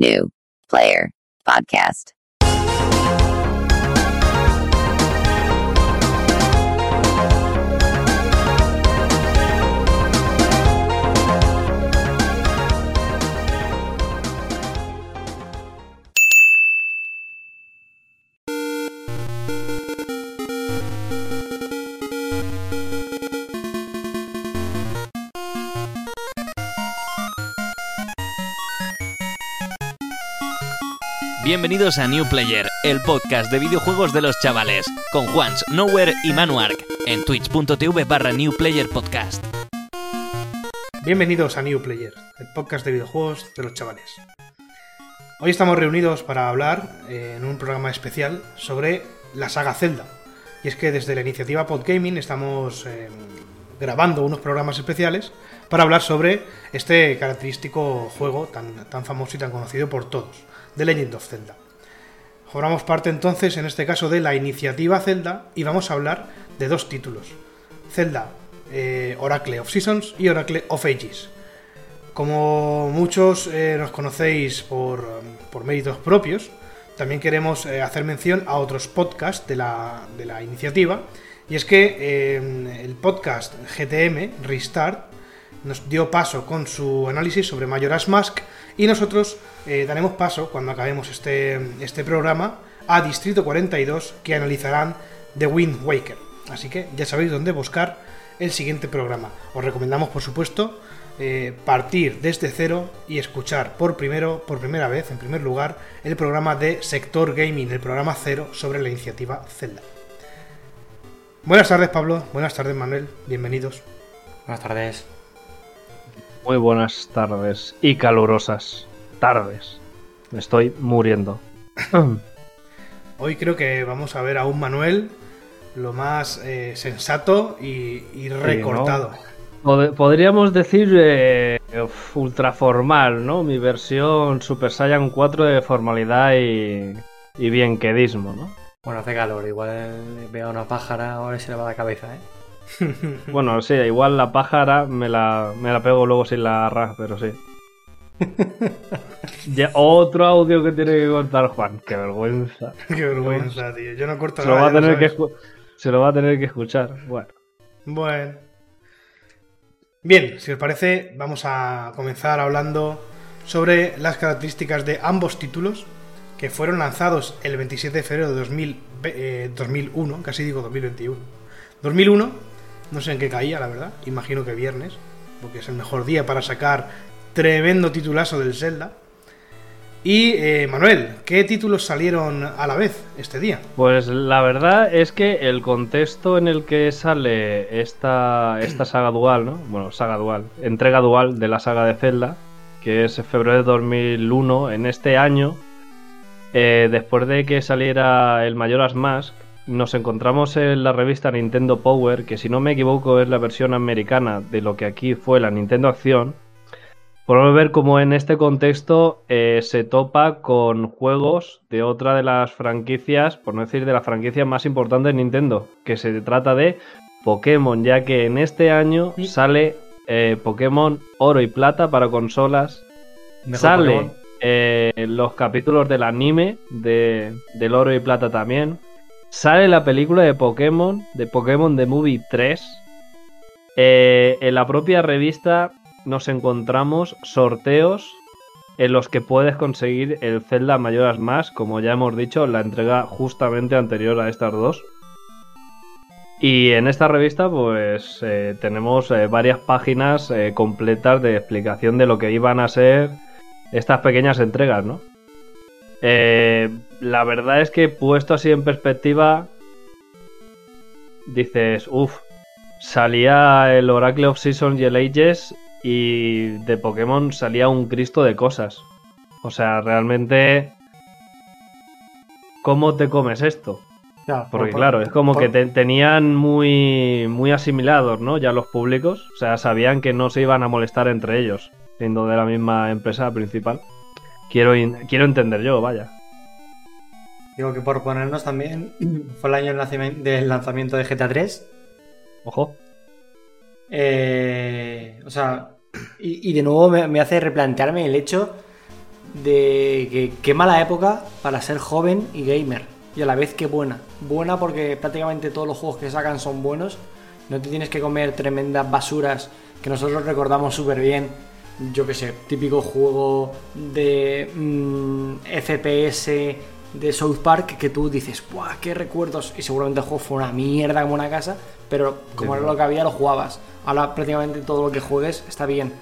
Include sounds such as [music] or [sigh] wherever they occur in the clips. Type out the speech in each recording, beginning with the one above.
New Player Podcast. Bienvenidos a New Player, el podcast de videojuegos de los chavales, con Juans, Nowhere y Manuark, en twitch.tv barra New Player. Bienvenidos a New Player, el podcast de videojuegos de los chavales. Hoy estamos reunidos para hablar eh, en un programa especial sobre la saga Zelda. Y es que desde la iniciativa Podgaming estamos eh, grabando unos programas especiales para hablar sobre este característico juego tan famoso y tan conocido por todos, The Legend of Zelda. Formamos parte entonces, en este caso, de la iniciativa Zelda y vamos a hablar de dos títulos. Zelda eh, Oracle of Seasons y Oracle of Ages. Como muchos eh, nos conocéis por, por méritos propios, también queremos eh, hacer mención a otros podcasts de la, de la iniciativa. Y es que el podcast GTM Restart nos dio paso con su análisis sobre Majora's Mask y nosotros eh, daremos paso, cuando acabemos este, este programa, a Distrito 42 que analizarán The Wind Waker. Así que ya sabéis dónde buscar el siguiente programa. Os recomendamos, por supuesto, eh, partir desde cero y escuchar por primero, por primera vez, en primer lugar, el programa de Sector Gaming, el programa cero sobre la iniciativa Zelda. Buenas tardes, Pablo. Buenas tardes, Manuel. Bienvenidos. Buenas tardes. Muy buenas tardes y calurosas tardes. Me estoy muriendo. [clears throat] Hoy creo que vamos a ver a un Manuel lo más eh, sensato y, y recortado. Pod- Podríamos decir eh, uf, ultraformal, ¿no? Mi versión Super Saiyan 4 de formalidad y, y bienquedismo, ¿no? Bueno, hace calor, igual veo a una pájara, ahora se le va la cabeza, ¿eh? [laughs] Bueno, sí, igual la pájara me la, me la pego luego sin la ra, pero sí. [laughs] Ya, otro audio que tiene que cortar Juan. Qué vergüenza. [laughs] Qué vergüenza, tío. Yo no corto Se lo, nada. va a lo tener que se lo va a tener que escuchar. Bueno. Bueno. Bien, si os parece, vamos a comenzar hablando sobre las características de ambos títulos que fueron lanzados el 27 de febrero de 2000, eh, 2001, casi digo 2021. 2001, no sé en qué caía, la verdad, imagino que viernes, porque es el mejor día para sacar tremendo titulazo del Zelda. Y eh, Manuel, ¿qué títulos salieron a la vez este día? Pues la verdad es que el contexto en el que sale esta, esta saga dual, ¿no? Bueno, saga dual, entrega dual de la saga de Zelda, que es febrero de 2001, en este año, eh, después de que saliera el Majora's Mask, nos encontramos en la revista Nintendo Power, que si no me equivoco es la versión americana de lo que aquí fue la Nintendo Acción. Podemos ver cómo en este contexto eh, se topa con juegos de otra de las franquicias, por no decir de las franquicias más importantes de Nintendo, que se trata de Pokémon, ya que en este año Sí. sale eh, Pokémon Oro y Plata para consolas, Mejor sale eh, los capítulos del anime de, del Oro y Plata también, sale la película de Pokémon, de Pokémon The Movie 3, eh, en la propia revista nos encontramos sorteos en los que puedes conseguir el Zelda Majora's Mask, como ya hemos dicho, la entrega justamente anterior a estas dos. Y en esta revista, pues eh, tenemos eh, varias páginas completas de explicación de lo que iban a ser estas pequeñas entregas, ¿no? La verdad es que puesto así en perspectiva, dices, uff, salía el Oracle of Seasons y el Ages y de Pokémon salía un Cristo de cosas. O sea, realmente, ¿cómo te comes esto? Ya, Porque por- claro, es como por- que te- tenían muy, muy asimilados, ¿no? Ya los públicos. O sea, sabían que no se iban a molestar entre ellos, siendo de la misma empresa principal. Quiero, quiero entender yo, vaya. Digo que por ponernos también, [clears throat] fue el año del lanzamiento- de GTA 3. Ojo. Eh, o sea, y, y de nuevo me, me hace replantearme el hecho de que qué mala época para ser joven y gamer. Y a la vez qué buena. Buena porque prácticamente todos los juegos que sacan son buenos. No te tienes que comer tremendas basuras que nosotros recordamos súper bien. Yo qué sé, típico juego de mm, FPS de South Park que tú dices, ¡buah, qué recuerdos! Y seguramente el juego fue una mierda como una casa, pero como era lo que había, lo jugabas. Ahora prácticamente todo lo que juegues está bien.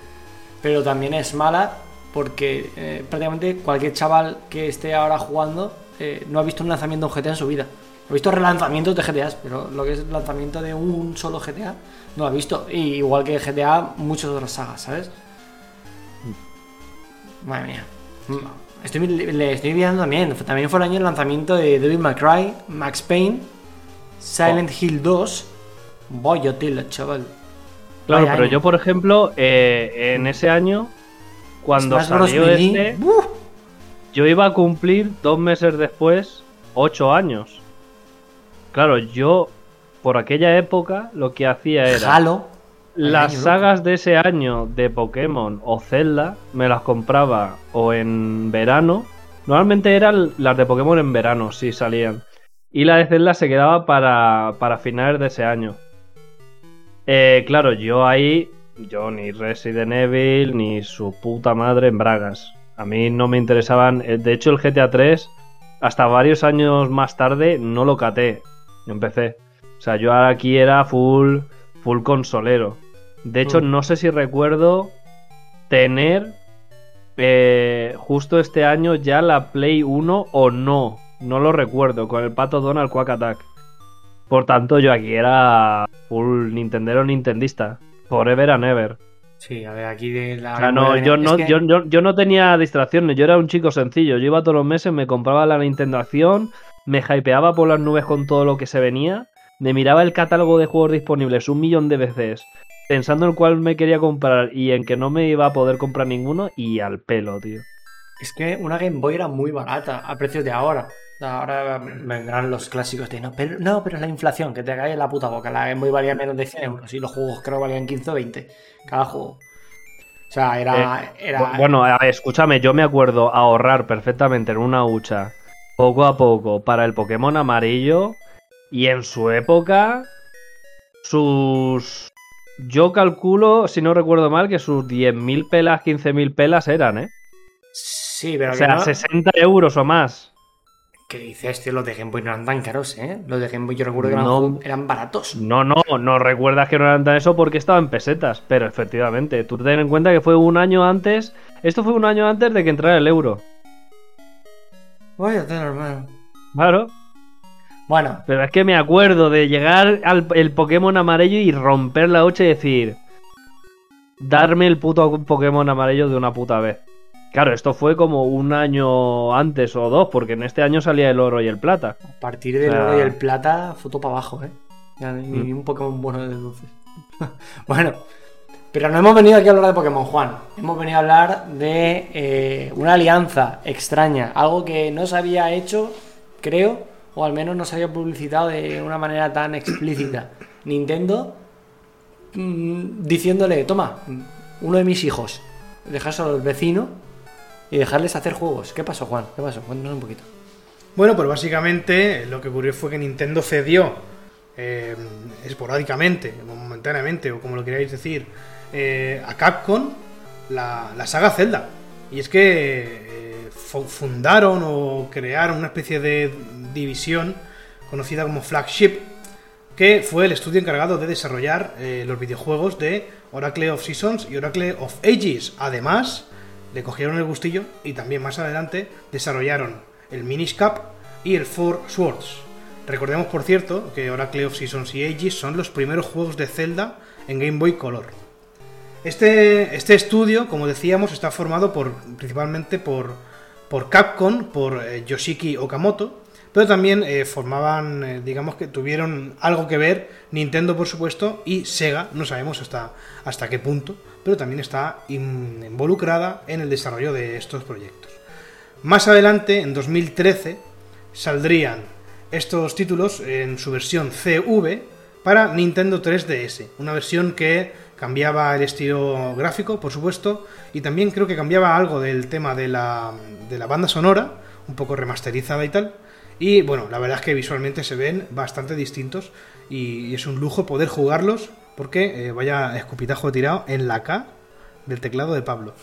Pero también es mala porque eh, prácticamente cualquier chaval que esté ahora jugando eh, no ha visto un lanzamiento de un GTA en su vida. Ha visto relanzamientos de GTAs, pero lo que es el lanzamiento de un solo GTA no lo ha visto. Y igual que GTA, muchas otras sagas, ¿sabes? Madre mía. Estoy, le estoy viendo también. También fue el año del lanzamiento de Devil May Cry, Max Payne, Silent Hill 2. Vaya tela, chaval. Claro, Vaya pero año. yo, por ejemplo, eh, en ese año, cuando Smash salió este, ¡buf! yo iba a cumplir dos meses después, ocho años. Claro, yo, por aquella época, lo que hacía era... Halo. Las año, sagas de ese año de Pokémon o Zelda me las compraba o en verano. Normalmente eran las de Pokémon en verano, sí salían. Y la de Zelda se quedaba para, para finales de ese año. Eh, claro, yo ahí, yo ni Resident Evil ni su puta madre en Bragas. A mí no me interesaban. eh, De hecho, el GTA 3, hasta varios años más tarde, no lo caté. Empecé. O sea, yo aquí era full, full consolero. De hecho, Mm. no sé si recuerdo tener eh, justo este año ya la Play 1 o no. No lo recuerdo, con el pato Donald Quack Attack. Por tanto, yo aquí era full Nintendero Nintendista. Forever and ever. Sí, a ver, aquí de la. O sea, no, yo, no, que- yo, yo- yo no tenía distracciones, yo era un chico sencillo. Yo iba todos los meses, me compraba la Nintendo Acción, me hypeaba por las nubes con todo lo que se venía, me miraba el catálogo de juegos disponibles un millón de veces, pensando en cuál me quería comprar y en que no me iba a poder comprar ninguno, y al pelo, tío. Es que una Game Boy era muy barata a precios de ahora. Ahora vendrán los clásicos de no, pero, no, pero la inflación, que te cae en la puta boca. La Game Boy valía menos de 100 euros y los juegos creo valían 15 o 20 cada juego. O sea, era. era Bu- Bueno, escúchame, yo me acuerdo ahorrar perfectamente en una hucha, poco a poco, para el Pokémon amarillo. Y en su época, sus. Yo calculo, si no recuerdo mal, que sus 10.000 pelas, 15.000 pelas eran, ¿eh? Sí, pero O sea, no- 60 euros o más. ¿Qué dices, tío? Los de Game Boy no eran tan caros, ¿eh? Los de Game Boy yo recuerdo que eran, No. eran baratos. No, no, no recuerdas que no eran tan eso porque estaba en pesetas. Pero efectivamente, tú ten en cuenta que fue un año antes. Esto fue un año antes de que entrara el euro. Vaya hermano. Claro. Bueno, Pero es que me acuerdo de llegar al el Pokémon amarillo y romper la hocha y decir. Darme el puto Pokémon amarillo de una puta vez. Claro, esto fue como un año antes o dos, porque en este año salía el oro y el plata. a partir del O sea- oro y el plata, foto para abajo, ¿eh? Ya ni, Mm. un Pokémon bueno de luces. [laughs] bueno, pero no hemos venido aquí a hablar de Pokémon, Juan. Hemos venido a hablar de eh, una alianza extraña. Algo que no se había hecho, creo, o al menos no se había publicitado de una manera tan explícita. Nintendo mm, diciéndole, toma, uno de mis hijos, dejárselo al vecino y dejarles hacer juegos. ¿Qué pasó, Juan? ¿Qué pasó? Cuéntanos un poquito. Bueno, pues básicamente lo que ocurrió fue que Nintendo cedió eh, esporádicamente, momentáneamente, o como lo queráis decir, eh, a Capcom la, saga Zelda. Y es que eh, fu- fundaron o crearon una especie de división conocida como Flagship, que fue el estudio encargado de desarrollar eh, los videojuegos de Oracle of Seasons y Oracle of Ages. Además, le cogieron el gustillo y también más adelante desarrollaron el Minish Cap y el Four Swords. Recordemos, por cierto, que Oracle of Seasons y Ages son los primeros juegos de Zelda en Game Boy Color. Este, este estudio, como decíamos, está formado por, principalmente por, por Capcom, por eh, Yoshiki Okamoto, pero también eh, formaban, eh, digamos que tuvieron algo que ver Nintendo, por supuesto, y Sega, no sabemos hasta, hasta qué punto, pero también está in- involucrada en el desarrollo de estos proyectos. Más adelante, en 2013, saldrían estos títulos en su versión CV para Nintendo 3DS, una versión que cambiaba el estilo gráfico, por supuesto, y también creo que cambiaba algo del tema de la, de la banda sonora, un poco remasterizada y tal. Y bueno, la verdad es que visualmente se ven bastante distintos y es un lujo poder jugarlos porque eh, vaya escupitajo tirado en la K del teclado de Pablo.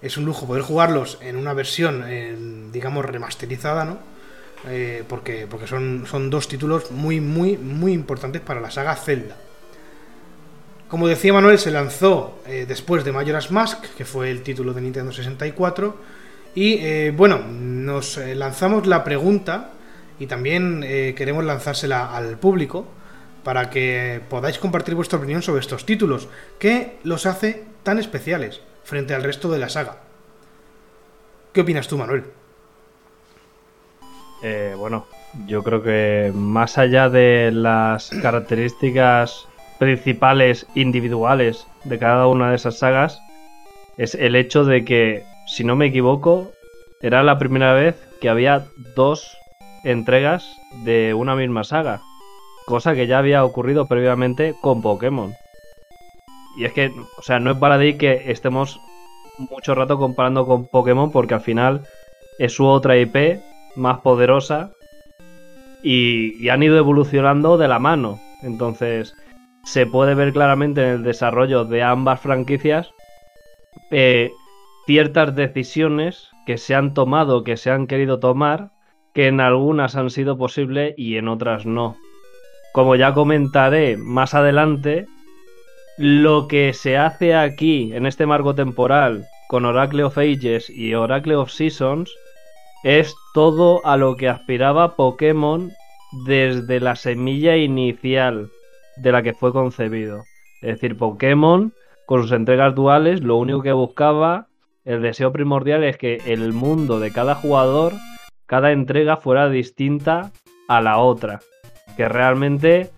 Es un lujo poder jugarlos en una versión, digamos, remasterizada, ¿no? Eh, porque, porque son, son dos títulos muy, muy, muy importantes para la saga Zelda. Como decía Manuel, se lanzó eh, después de Majora's Mask, que fue el título de Nintendo 64. Y bueno, nos lanzamos la pregunta y también queremos lanzársela al público para que podáis compartir vuestra opinión sobre estos títulos. ¿Qué los hace tan especiales frente al resto de la saga? ¿Qué opinas tú, Manuel? Eh, bueno, yo creo que más allá de las características principales individuales de cada una de esas sagas, es el hecho de que, si no me equivoco, era la primera vez que había dos entregas de una misma saga, cosa que ya había ocurrido previamente con Pokémon. Y es que, o sea, no es para de que estemos mucho rato comparando con Pokémon porque al final es su otra IP más poderosa y, han ido evolucionando de la mano. Entonces, se puede ver claramente en el desarrollo de ambas franquicias eh, ciertas decisiones que se han tomado, que se han querido tomar, que en algunas han sido posibles y en otras no. Como ya comentaré más adelante, lo que se hace aquí, en este marco temporal, con Oracle of Ages y Oracle of Seasons, es todo a lo que aspiraba Pokémon desde la semilla inicial de la que fue concebido. Es decir, Pokémon, con sus entregas duales, lo único que buscaba, el deseo primordial es que el mundo de cada jugador, cada entrega fuera distinta a la otra. Que realmente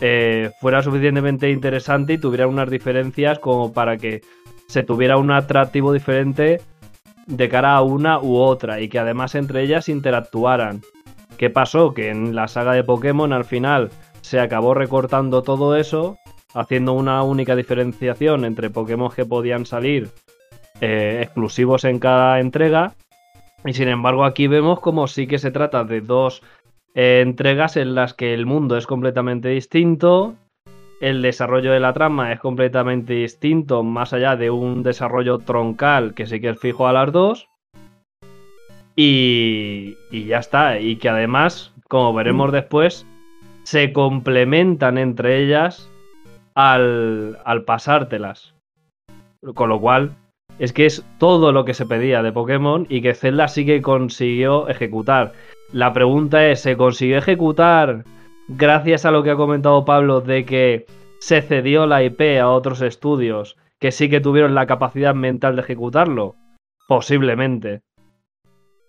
eh, fuera suficientemente interesante y tuviera unas diferencias como para que se tuviera un atractivo diferente de cara a una u otra y que además entre ellas interactuaran. ¿Qué pasó? Que en la saga de Pokémon al final se acabó recortando todo eso, haciendo una única diferenciación entre Pokémon que podían salir eh, exclusivos en cada entrega. Y sin embargo aquí vemos como sí que se trata de dos eh, entregas en las que el mundo es completamente distinto, el desarrollo de la trama es completamente distinto, más allá de un desarrollo troncal que sí que es fijo a las dos. Y, y ya está. Y que además, como veremos después, se complementan entre ellas al, al pasártelas. Con lo cual, es que es todo lo que se pedía de Pokémon y que Zelda sí que consiguió ejecutar. La pregunta es, ¿se consiguió ejecutar gracias a lo que ha comentado Pablo de que se cedió la IP a otros estudios que sí que tuvieron la capacidad mental de ejecutarlo? Posiblemente.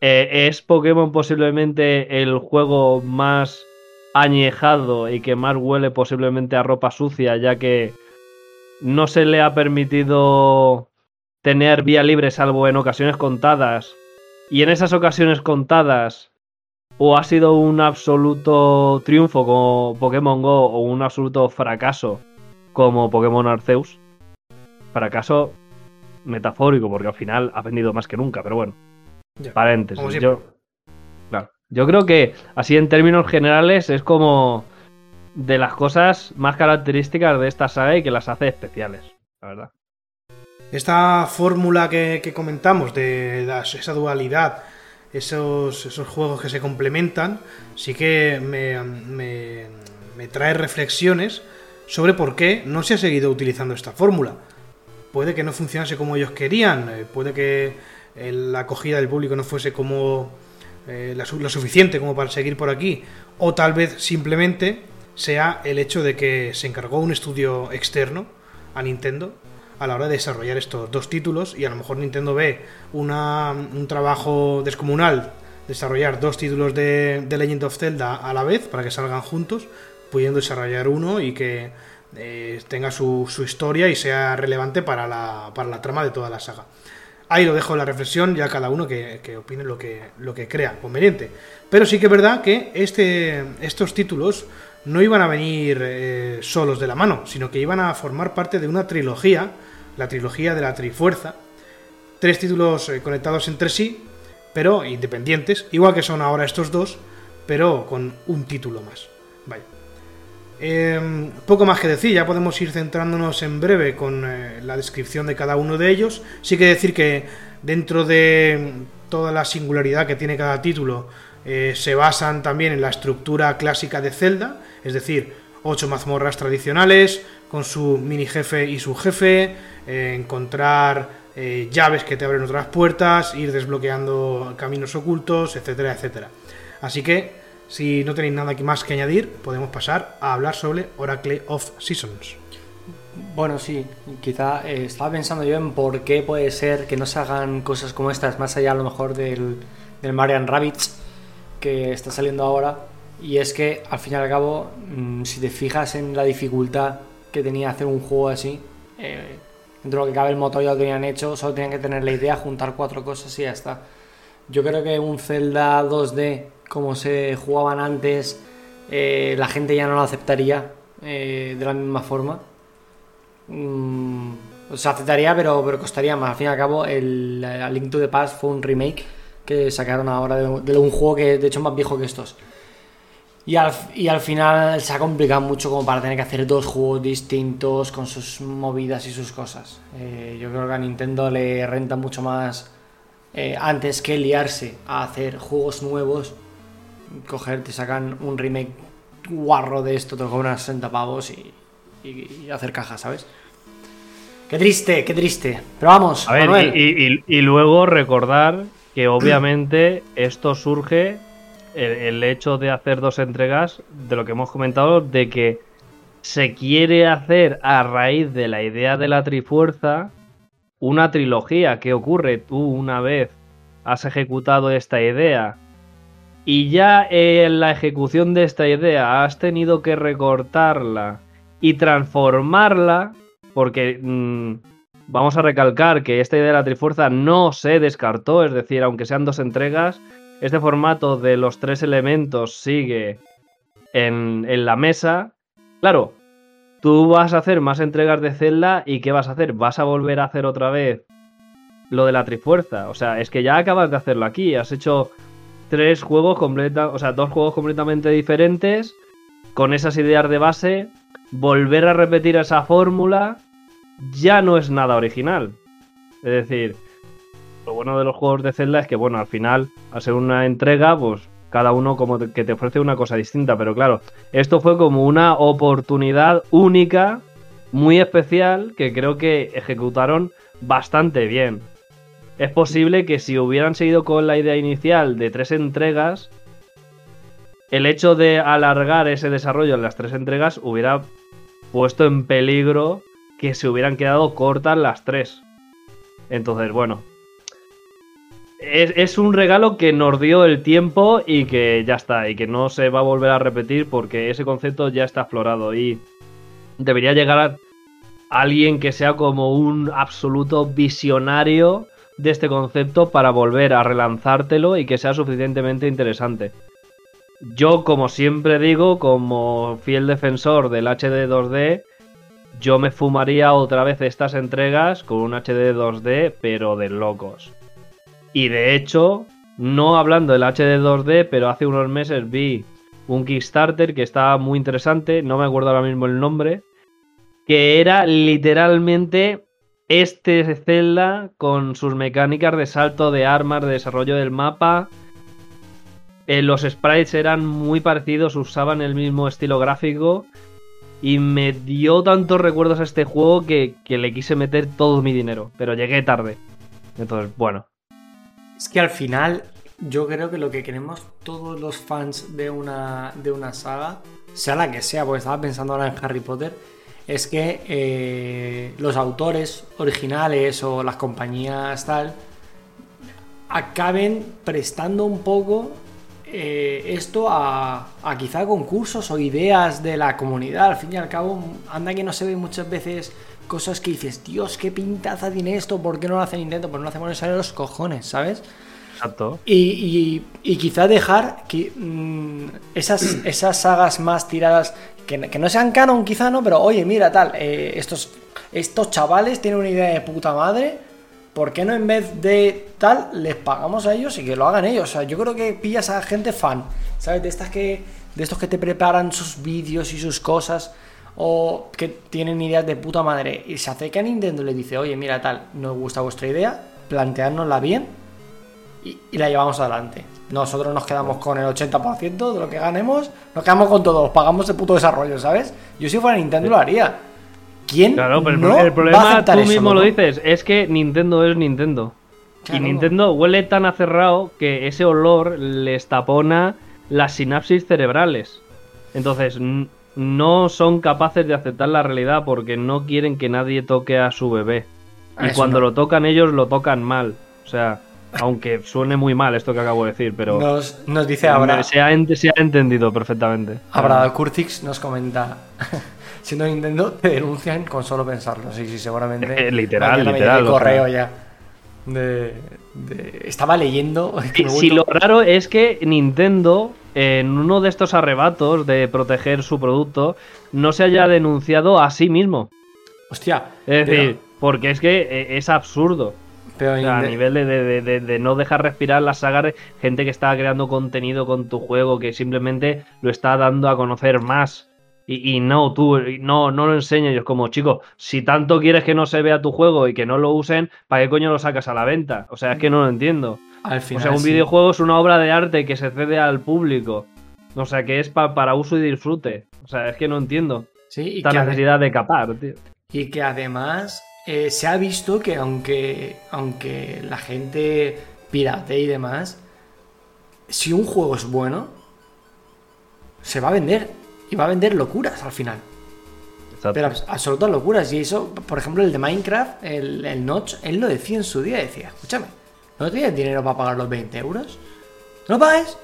Eh, ¿Es Pokémon posiblemente el juego más añejado y que más huele posiblemente a ropa sucia, ya que no se le ha permitido tener vía libre salvo en ocasiones contadas? Y en esas ocasiones contadas o ha sido un absoluto triunfo como Pokémon Go o un absoluto fracaso como Pokémon Arceus. Fracaso metafórico, porque al final ha vendido más que nunca, pero bueno. paréntesis. Yo, claro, yo creo que así en términos generales es como de las cosas más características de esta saga y que las hace especiales, la verdad. Esta fórmula que, comentamos de esa dualidad esos, juegos que se complementan, sí que me, me, trae reflexiones sobre por qué no se ha seguido utilizando esta fórmula. Puede que no funcionase como ellos querían, eh, puede que eh, la acogida del público no fuese como eh, lo suficiente como para seguir por aquí, o tal vez simplemente sea el hecho de que se encargó un estudio externo a Nintendo a la hora de desarrollar estos dos títulos y a lo mejor Nintendo ve un trabajo descomunal desarrollar dos títulos de, Legend of Zelda a la vez para que salgan juntos, pudiendo desarrollar uno y que eh, tenga su, historia y sea relevante para la, para la trama de toda la saga. Ahí lo dejo la reflexión, ya cada uno que, opine lo que, lo que crea conveniente. Pero sí que es verdad que este, estos títulos no iban a venir eh, solos de la mano, sino que iban a formar parte de una trilogía, la trilogía de la Trifuerza. Tres títulos eh, conectados entre sí, pero independientes, igual que son ahora estos dos, pero con un título más. Vaya. Em, poco más que decir, ya podemos ir centrándonos en breve con eh, la descripción de cada uno de ellos. Sí que decir que dentro de toda la singularidad que tiene cada título, eh, se basan también en la estructura clásica de Zelda, es decir, ocho mazmorras tradicionales, con su mini jefe y su jefe, eh, encontrar llaves que te abren otras puertas, ir desbloqueando caminos ocultos, etcétera, etcétera. Así que si no tenéis nada más que añadir, podemos pasar a hablar sobre Oracle of Seasons. Bueno, sí, quizá eh, estaba pensando yo en por qué puede ser que no se hagan cosas como estas, más allá a lo mejor del, del Marian Rabbits que está saliendo ahora. Y es que al fin y al cabo, mm, si te fijas en la dificultad que tenía hacer un juego así, eh, dentro de lo que cabe el motor ya lo tenían hecho, solo tenían que tener la idea, juntar cuatro cosas y ya está. Yo creo que un Zelda 2D como se jugaban antes, eh, la gente ya no lo aceptaría eh, de la misma forma. Mm, se aceptaría, pero, pero costaría más. Al fin y al cabo, el, Link to the Past fue un remake que sacaron ahora de, un juego que de hecho es más viejo que estos. Y al, y al, final se ha complicado mucho como para tener que hacer dos juegos distintos con sus movidas y sus cosas. Eh, yo creo que a Nintendo le renta mucho más antes que liarse a hacer juegos nuevos coger, te sacan un remake guarro de esto, te lo cobran 60 pavos y, hacer cajas, ¿sabes? Qué triste, qué triste. Pero vamos, a ver, y, luego recordar que obviamente esto surge el, hecho de hacer dos entregas, de lo que hemos comentado, de que se quiere hacer a raíz de la idea de la Trifuerza una trilogía. ¿Qué ocurre? Tú una vez has ejecutado esta idea y ya en la ejecución de esta idea has tenido que recortarla y transformarla, porque mm, vamos a recalcar que esta idea de la Trifuerza no se descartó, es decir, aunque sean dos entregas, este formato de los tres elementos sigue en, en la mesa. Claro, tú vas a hacer más entregas de Zelda y ¿qué vas a hacer? ¿Vas a volver a hacer otra vez lo de la Trifuerza? O sea, es que ya acabas de hacerlo aquí, has hecho tres juegos completa, o sea, dos juegos completamente diferentes con esas ideas de base, volver a repetir esa fórmula ya no es nada original. Es decir, lo bueno de los juegos de Zelda es que, bueno, al final, al ser una entrega, pues cada uno como que te ofrece una cosa distinta, pero claro, esto fue como una oportunidad única, muy especial, que creo que ejecutaron bastante bien es posible que si hubieran seguido con la idea inicial de tres entregas, el hecho de alargar ese desarrollo en las tres entregas hubiera puesto en peligro que se hubieran quedado cortas las tres. Entonces, bueno. Es, un regalo que nos dio el tiempo y que ya está, y que no se va a volver a repetir porque ese concepto ya está aflorado y debería llegar a alguien que sea como un absoluto visionario de este concepto para volver a relanzártelo y que sea suficientemente interesante. Yo, como siempre digo, como fiel defensor del HD 2D, yo me fumaría otra vez estas entregas con un HD 2D, pero de locos. Y de hecho, no hablando del HD 2D, pero hace unos meses vi un Kickstarter que estaba muy interesante, no me acuerdo ahora mismo el nombre, que era literalmente este Zelda con sus mecánicas de salto de armas, de desarrollo del mapa. Eh, los sprites eran muy parecidos, usaban el mismo estilo gráfico. Y me dio tantos recuerdos a este juego que, que le quise meter todo mi dinero. Pero llegué tarde. Entonces, bueno. Es que al final, yo creo que lo que queremos todos los fans de una, de una saga, sea la que sea, porque estaba pensando ahora en Harry Potter es que eh, los autores originales o las compañías tal acaben prestando un poco eh, esto a, quizá concursos o ideas de la comunidad. Al fin y al cabo, anda que no se ve muchas veces cosas que dices, Dios, qué pintaza tiene esto, ¿por qué no lo hacen intento? Pues no lo hacemos en los cojones, ¿sabes? Exacto. Y, y, y quizá dejar que, mm, esas, [clears throat] esas sagas más tiradas, que, que no sean canon quizá, ¿no? Pero oye, mira, tal, eh, estos, estos chavales tienen una idea de puta madre, ¿por qué no en vez de tal les pagamos a ellos y que lo hagan ellos? O sea, yo creo que pillas a gente fan, ¿sabes? De estas que, de estos que te preparan sus vídeos y sus cosas, o que tienen ideas de puta madre, y se acerca a Nintendo y le dice, oye, mira, tal, nos gusta vuestra idea, planteárnosla bien y, y la llevamos adelante. Nosotros nos quedamos con el 80% de lo que ganemos, nos quedamos con todo, pagamos el puto desarrollo, ¿sabes? Yo si fuera Nintendo lo haría. ¿Quién Claro, pero el, no problema, tú eso, mismo lo dices, es que Nintendo es Nintendo. Claro. Y Nintendo huele tan acerrado que ese olor les tapona las sinapsis cerebrales. Entonces, no son capaces de aceptar la realidad porque no quieren que nadie toque a su bebé. Y Eso cuando no. lo tocan ellos, lo tocan mal. O sea, aunque suene muy mal esto que acabo de decir, pero Nos, nos dice se, ha, ent- se ha entendido perfectamente. Abra Kurtix, nos comenta. [laughs] Siendo Nintendo, te denuncian con solo pensarlo. Sí, sí, seguramente. Eh, [laughs] literal, literal, correo ya. De, de- Estaba leyendo. [laughs] Sí, lo raro es que Nintendo, en uno de estos arrebatos de proteger su producto, no se haya denunciado a sí mismo. Hostia. Es pero- decir, porque es que eh, es absurdo. pero O sea, a nivel de, de- de- de- de no dejar respirar la saga, de gente que está creando contenido con tu juego, que simplemente lo está dando a conocer más. Y, y no, tú, no, no lo enseñes. Yo es como, chico, si tanto quieres que no se vea tu juego y que no lo usen, ¿para qué coño lo sacas a la venta? O sea, es que no lo entiendo. Al O sea, un sí. videojuego es una obra de arte que se cede al público. O sea, que es pa- para uso y disfrute. O sea, es que no entiendo Sí, esta necesidad de capar, tío. Y que además eh, se ha visto que aunque, aunque la gente pirate y demás, si un juego es bueno, se va a vender. Y va a vender locuras al final. Exacto. Pero abs- absolutas locuras. Y eso, por ejemplo, el de Minecraft, el, el Notch, él lo decía en su día. Decía, escúchame, ¿no tienes dinero para pagar los 20 euros? ¿No lo pagues?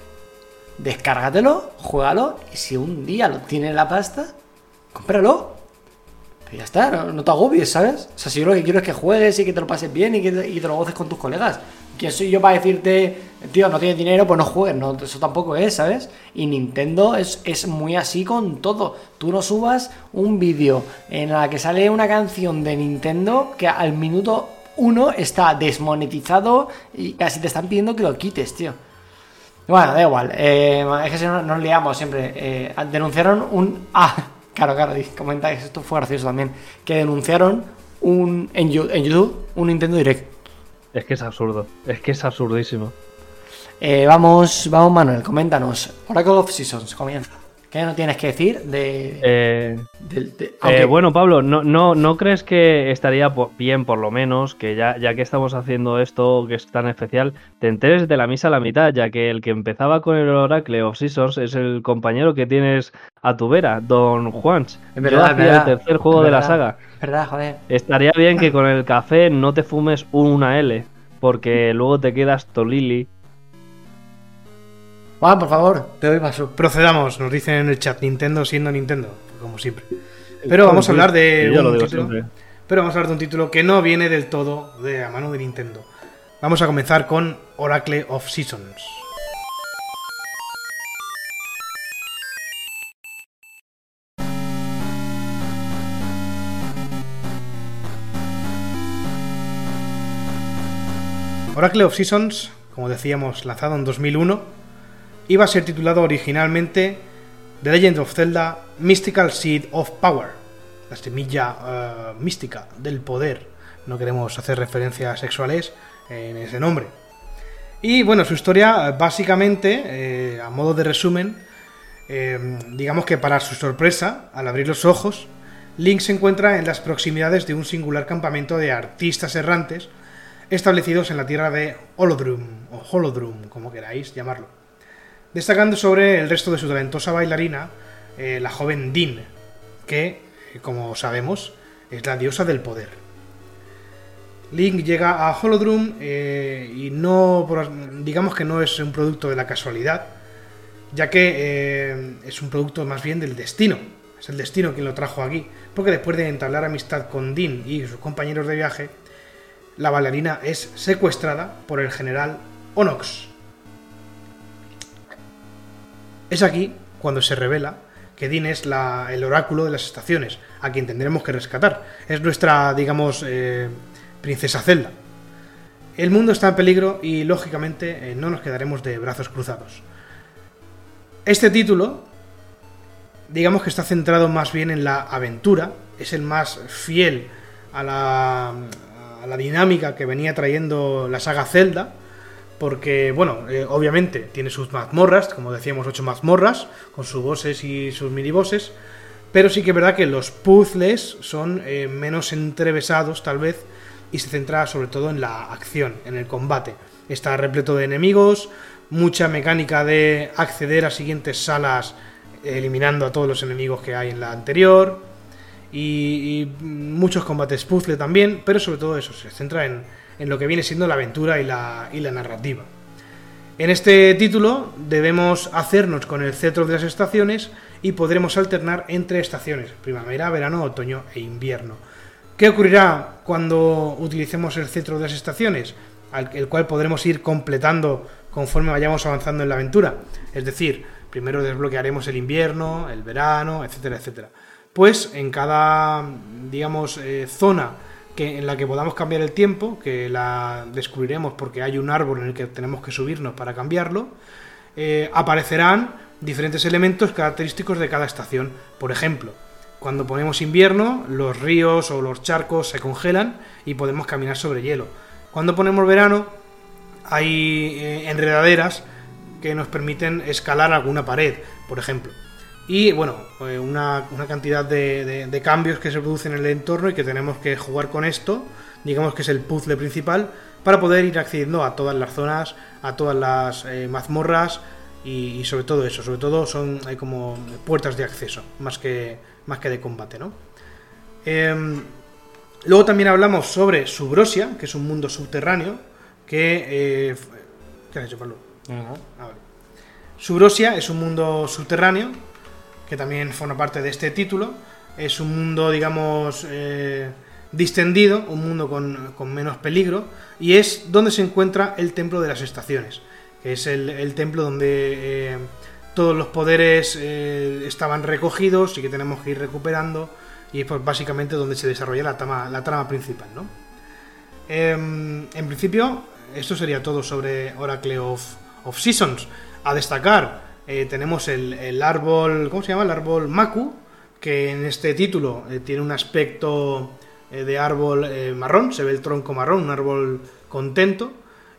Descárgatelo, juégalo. Y si un día lo tienes la pasta, cómpralo. Pero ya está, no, te agobies, ¿sabes? O sea, si yo lo que quiero es que juegues y que te lo pases bien y que te, y te lo goces con tus colegas. ¿Quién soy yo para decirte, tío, no tienes dinero, pues no juegues? No, eso tampoco es, ¿sabes? Y Nintendo es, es muy así con todo. Tú no subas un vídeo en la que sale una canción de Nintendo que al minuto uno está desmonetizado y casi te están pidiendo que lo quites, tío. Bueno, da igual. eh, es que si no nos liamos siempre. Eh, denunciaron un. [laughs] Ah, claro, claro, comenta que esto fue gracioso también. Que denunciaron un en YouTube un Nintendo Direct. Es que es absurdo. Es que es absurdísimo. Eh, vamos, vamos, Manuel, coméntanos. Oracle of Seasons, comienza. ¿Qué no tienes que decir de. Eh, de- eh, bueno, Pablo, ¿no, no, ¿no crees que estaría bien, por lo menos, que ya, ya que estamos haciendo esto que es tan especial, te enteres de la misa a la mitad, ya que el que empezaba con el Oracle of Seasons es el compañero que tienes a tu vera, Don Juans. Es verdad, Yo es verdad, el tercer juego de la saga. ¿Verdad, joder? Estaría bien que con el café no te fumes una L, porque luego te quedas tolili. Juan, por favor, te doy paso. Procedamos, nos dicen en el chat Nintendo siendo Nintendo, como siempre. Pero vamos a hablar de Yo lo un digo título, siempre. pero vamos a hablar de un título que no viene del todo de la mano de Nintendo. Vamos a comenzar con Oracle of Seasons. Oracle of Seasons, como decíamos, lanzado en 2001, iba a ser titulado originalmente The Legend of Zelda Mystical Seed of Power, la semilla eh, mística del poder. No queremos hacer referencias sexuales en ese nombre. Y bueno, su historia, eh, básicamente, eh, a modo de resumen, digamos que para su sorpresa, al abrir los ojos, Link se encuentra en las proximidades de un singular campamento de artistas errantes establecidos en la tierra de Holodrum, o Holodrum, como queráis llamarlo. Destacando sobre el resto de su talentosa bailarina, eh, la joven Din, que, como sabemos, es la diosa del poder. Link llega a Holodrum eh, y no, digamos que no es un producto de la casualidad, ya que eh, es un producto más bien del destino. Es el destino quien lo trajo aquí, porque después de entablar amistad con Din y sus compañeros de viaje, la bailarina es secuestrada por el general Onox. Es aquí cuando se revela que Din es el oráculo de las estaciones, a quien tendremos que rescatar. Es nuestra, digamos, eh, princesa Zelda. El mundo está en peligro y, lógicamente, eh, no nos quedaremos de brazos cruzados. Este título, digamos que está centrado más bien en la aventura, es el más fiel a la dinámica que venía trayendo la saga Zelda, porque, bueno, eh, obviamente tiene sus mazmorras, como decíamos, ocho mazmorras, con sus bosses y sus minibosses, pero sí que es verdad que los puzzles son eh, menos entrevesados, tal vez, y se centra sobre todo en la acción, en el combate. Está repleto de enemigos, mucha mecánica de acceder a siguientes salas eliminando a todos los enemigos que hay en la anterior y, y muchos combates puzzle también, pero sobre todo eso, se centra en, en lo que viene siendo la aventura y la, narrativa. En este título debemos hacernos con el cetro de las estaciones y podremos alternar entre estaciones, primavera, verano, otoño e invierno. ¿Qué ocurrirá cuando utilicemos el cetro de las estaciones? El cual podremos ir completando conforme vayamos avanzando en la aventura. Es decir, primero desbloquearemos el invierno, el verano, etcétera, etcétera. Pues en cada, digamos, eh, zona que, en la que podamos cambiar el tiempo, que la descubriremos porque hay un árbol en el que tenemos que subirnos para cambiarlo, eh, aparecerán diferentes elementos característicos de cada estación. Por ejemplo, cuando ponemos invierno, los ríos o los charcos se congelan y podemos caminar sobre hielo. Cuando ponemos verano, hay eh, enredaderas que nos permiten escalar alguna pared, por ejemplo. Y bueno, eh, una, una cantidad de, de- de cambios que se producen en el entorno y que tenemos que jugar con esto, digamos que es el puzzle principal, para poder ir accediendo a todas las zonas, a todas las eh, mazmorras y, y sobre todo eso, sobre todo son hay como puertas de acceso, más que, más que de combate, ¿no? Em, luego también hablamos sobre Subrosia, que es un mundo subterráneo, que... eh, ¿Qué has hecho, Pablo? Ah, vale. Subrosia es un mundo subterráneo que también forma parte de este título. Es un mundo, digamos, eh, distendido, un mundo con, con menos peligro, y es donde se encuentra el templo de las estaciones, que es el, templo donde eh, todos los poderes eh, estaban recogidos y que tenemos que ir recuperando, y es pues, básicamente donde se desarrolla la trama, la trama principal, ¿no? Em, en principio, esto sería todo sobre Oracle of, of Seasons. A destacar, eh, tenemos el, el árbol, ¿cómo se llama? El árbol Maku, que en este título eh, tiene un aspecto eh, de árbol eh, marrón, se ve el tronco marrón, un árbol contento.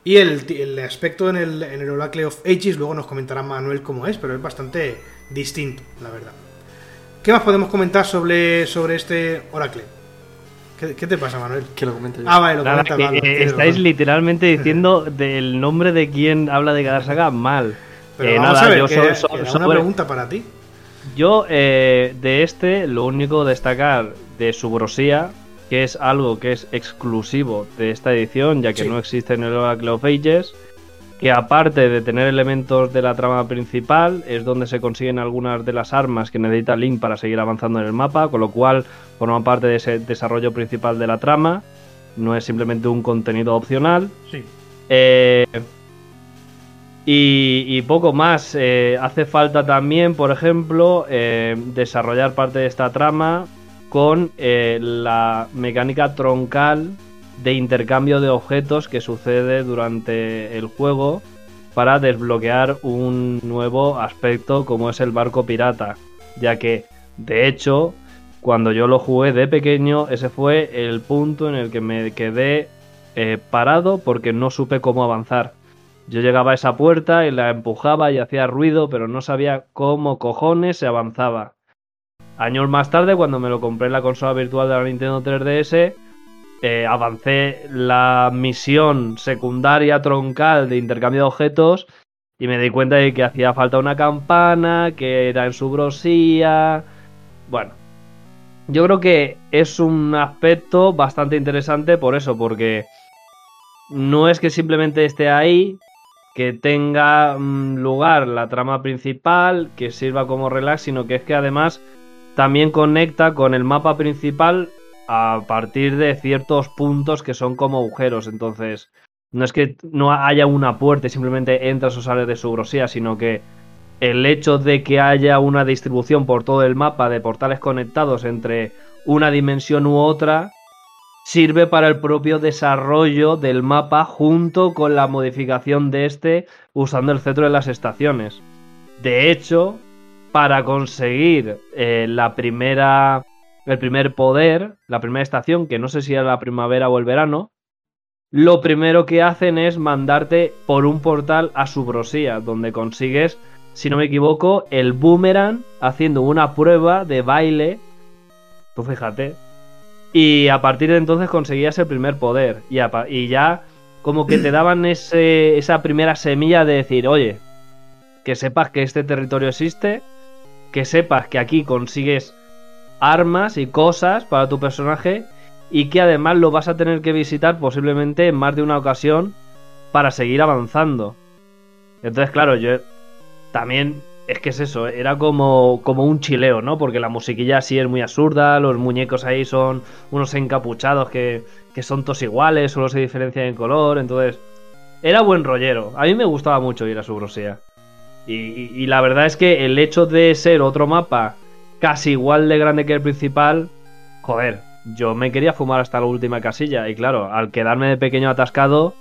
Y el, el aspecto en el, en el Oracle of Ages, luego nos comentará Manuel cómo es, pero es bastante distinto, la verdad. ¿Qué más podemos comentar sobre, sobre este Oracle? ¿Qué, qué te pasa, Manuel? Que lo comento yo. Ah, vale, lo Nada, comenta que, eh, estáis literalmente [laughs] diciendo del nombre de quien habla de cada saga mal. Pero Eh, vamos nada, a ver, yo que, so- que so- era una pregunta para ti. Yo eh, de este lo único destacar de Subrosía, que es algo que es exclusivo de esta edición, ya que Sí. no existe en el Oracle of Ages, que aparte de tener elementos de la trama principal, es donde se consiguen algunas de las armas que necesita Link para seguir avanzando en el mapa, con lo cual forma parte de ese desarrollo principal de la trama, no es simplemente un contenido opcional. Sí. Eh, y, y poco más. Eh, hace falta también, por ejemplo, eh, desarrollar parte de esta trama con eh, la mecánica troncal de intercambio de objetos que sucede durante el juego para desbloquear un nuevo aspecto como es el barco pirata. Ya que, de hecho, cuando yo lo jugué de pequeño, ese fue el punto en el que me quedé parado porque no supe cómo avanzar. Yo llegaba a esa puerta y la empujaba y hacía ruido, pero no sabía cómo cojones se avanzaba. Años más tarde, cuando me lo compré en la consola virtual de la Nintendo 3DS, eh, avancé la misión secundaria troncal de intercambio de objetos y me di cuenta de que hacía falta una campana, que era en su grosía. Bueno, yo creo que es un aspecto bastante interesante por eso, porque no es que simplemente esté ahí, que tenga mm, lugar la trama principal, que sirva como relax, sino que es que además también conecta con el mapa principal a partir de ciertos puntos que son como agujeros. Entonces, no es que no haya una puerta y simplemente entras o sales de su grosía, sino que el hecho de que haya una distribución por todo el mapa de portales conectados entre una dimensión u otra sirve para el propio desarrollo del mapa junto con la modificación de este usando el centro de las estaciones. De hecho, para conseguir eh, la primera el primer poder, la primera estación, que no sé si era la primavera o el verano, lo primero que hacen es mandarte por un portal a Subrosía, donde consigues, si no me equivoco, el boomerang haciendo una prueba de baile. Tú fíjate. Y a partir de entonces conseguías el primer poder. Y, y ya como que te [clears throat] daban ese, esa primera semilla de decir, oye, que sepas que este territorio existe, que sepas que aquí consigues armas y cosas para tu personaje y que además lo vas a tener que visitar posiblemente en más de una ocasión para seguir avanzando. Entonces, claro, yo también es que es eso, era como, como un chileo, ¿no? Porque la musiquilla así es muy absurda, los muñecos ahí son unos encapuchados que, que son todos iguales, solo se diferencian en color, entonces era buen rollero. A mí me gustaba mucho ir a su Y, y la verdad es que el hecho de ser otro mapa casi igual de grande que el principal, joder, yo me quería fumar hasta la última casilla. Y claro, al quedarme de pequeño atascado,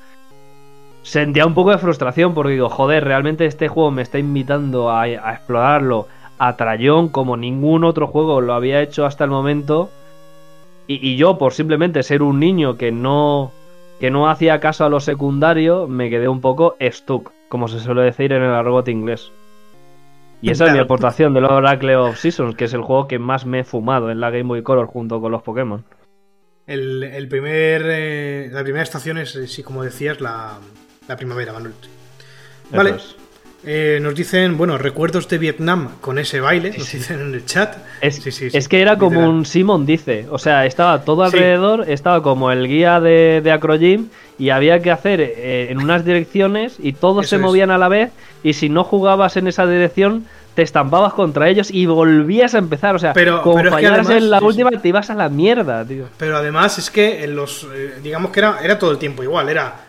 sentía un poco de frustración porque digo, joder, realmente este juego me está invitando a, explorarlo a trayón como ningún otro juego lo había hecho hasta el momento. Y, yo, por simplemente ser un niño que no, que no hacía caso a lo secundario, me quedé un poco stuck, como se suele decir en el argot inglés. Y esa es mi aportación del Oracle of Seasons, que es el juego que más me he fumado en la Game Boy Color junto con los Pokémon. El, primer, eh, la primera estación es, sí, como decías, la, primavera, Manuel. Vale. Eh, nos dicen, bueno, recuerdos de Vietnam con ese baile, nos dicen en el chat. Es, es que era como un Simon dice, o sea, estaba todo alrededor, estaba como el guía de, de Acrogym y había que hacer eh, en unas direcciones y todos se movían a la vez y si no jugabas en esa dirección te estampabas contra ellos y volvías a empezar, o sea, pero, como fallaras en la última te ibas a la mierda, tío. Pero además es que en los eh, digamos que era era todo el tiempo igual, era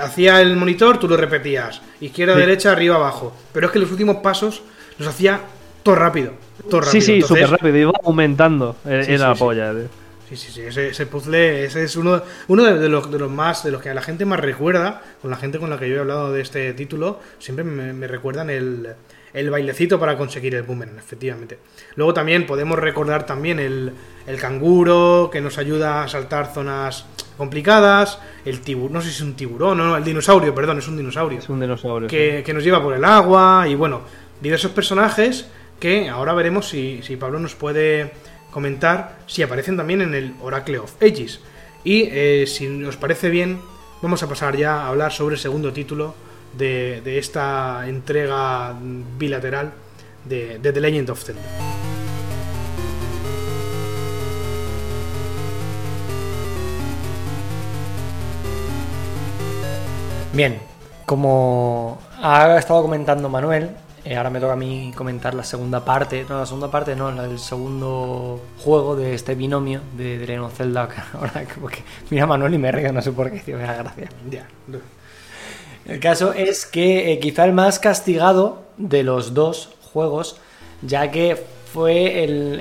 hacía el monitor, tú lo repetías. Izquierda, derecha, arriba, abajo. Pero es que los últimos pasos los hacía todo rápido. Todo rápido. Sí, sí, súper rápido. Iba aumentando. Era la polla. Sí, sí, sí. Ese, puzzle ese es uno, uno de, los, de los más. De los que a la gente más recuerda. Con la gente con la que yo he hablado de este título. Siempre me, recuerdan el, el bailecito para conseguir el boomerang, efectivamente. Luego también podemos recordar también el, el canguro que nos ayuda a saltar zonas complicadas, el tiburón, no sé si es un tiburón, no, el dinosaurio, perdón, es un dinosaurio. Es un dinosaurio. Que, que, nos lleva por el agua y bueno, diversos personajes que ahora veremos si, si Pablo nos puede comentar si aparecen también en el Oracle of Ages. Y eh, si os parece bien, vamos a pasar ya a hablar sobre el segundo título de, de esta entrega bilateral de, de The Legend of Zelda. Bien, como ha estado comentando Manuel, eh, ahora me toca a mí comentar la segunda parte, no la segunda parte, no, el segundo juego de este binomio de Dreno Zelda. [laughs] Ahora como que mira a Manuel y me río, no sé por qué, tío, me da gracia. Ya. El caso es que eh, quizá el más castigado de los dos juegos, ya que fue el,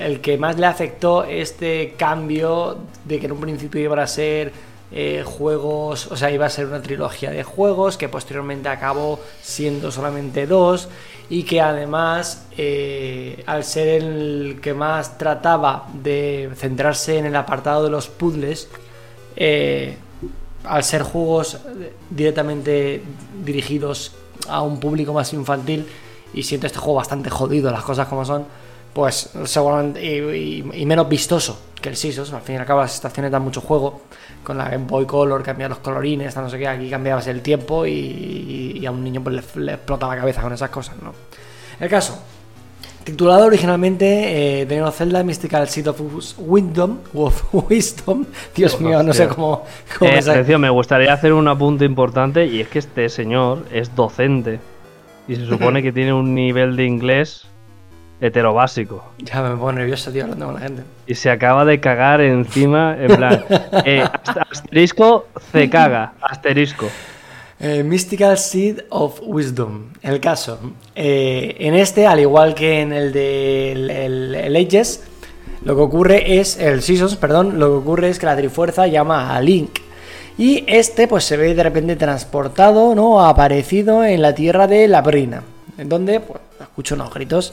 el, que más le afectó este cambio de que en un principio iba a ser eh, juegos, o sea, iba a ser una trilogía de juegos que posteriormente acabó siendo solamente dos y que además, eh, al ser el que más trataba de centrarse en el apartado de los puzzles, eh, al ser juegos directamente dirigidos a un público más infantil y siento este juego bastante jodido, las cosas como son, pues seguramente y, menos vistoso que el Sisos, al fin y al cabo las estaciones dan mucho juego con la Game Boy Color, cambiar los colorines, no sé qué, aquí cambiabas el tiempo y, a un niño pues le, explota la cabeza con esas cosas, ¿no? El caso, titulado originalmente eh, de Zelda Mystical Seed of Wisdom, of Wisdom, Dios mío, no sé cómo... cómo eh, me gustaría hacer un apunte importante y es que este señor es docente y se supone que tiene un nivel de inglés heterobásico. Ya me pongo nervioso, tío, hablando con la gente. Y se acaba de cagar encima, en plan, [laughs] eh, ast- asterisco, se caga, asterisco. Eh, Mystical Seed of Wisdom. El caso. eh, en este, al igual que en el de el, el- Ages, lo que ocurre es. El Seasons, perdón. Lo que ocurre es que la Trifuerza llama a Link. Y este, pues se ve de repente transportado, ¿no? Aparecido en la tierra de Labrina. En donde, pues, escucho unos gritos.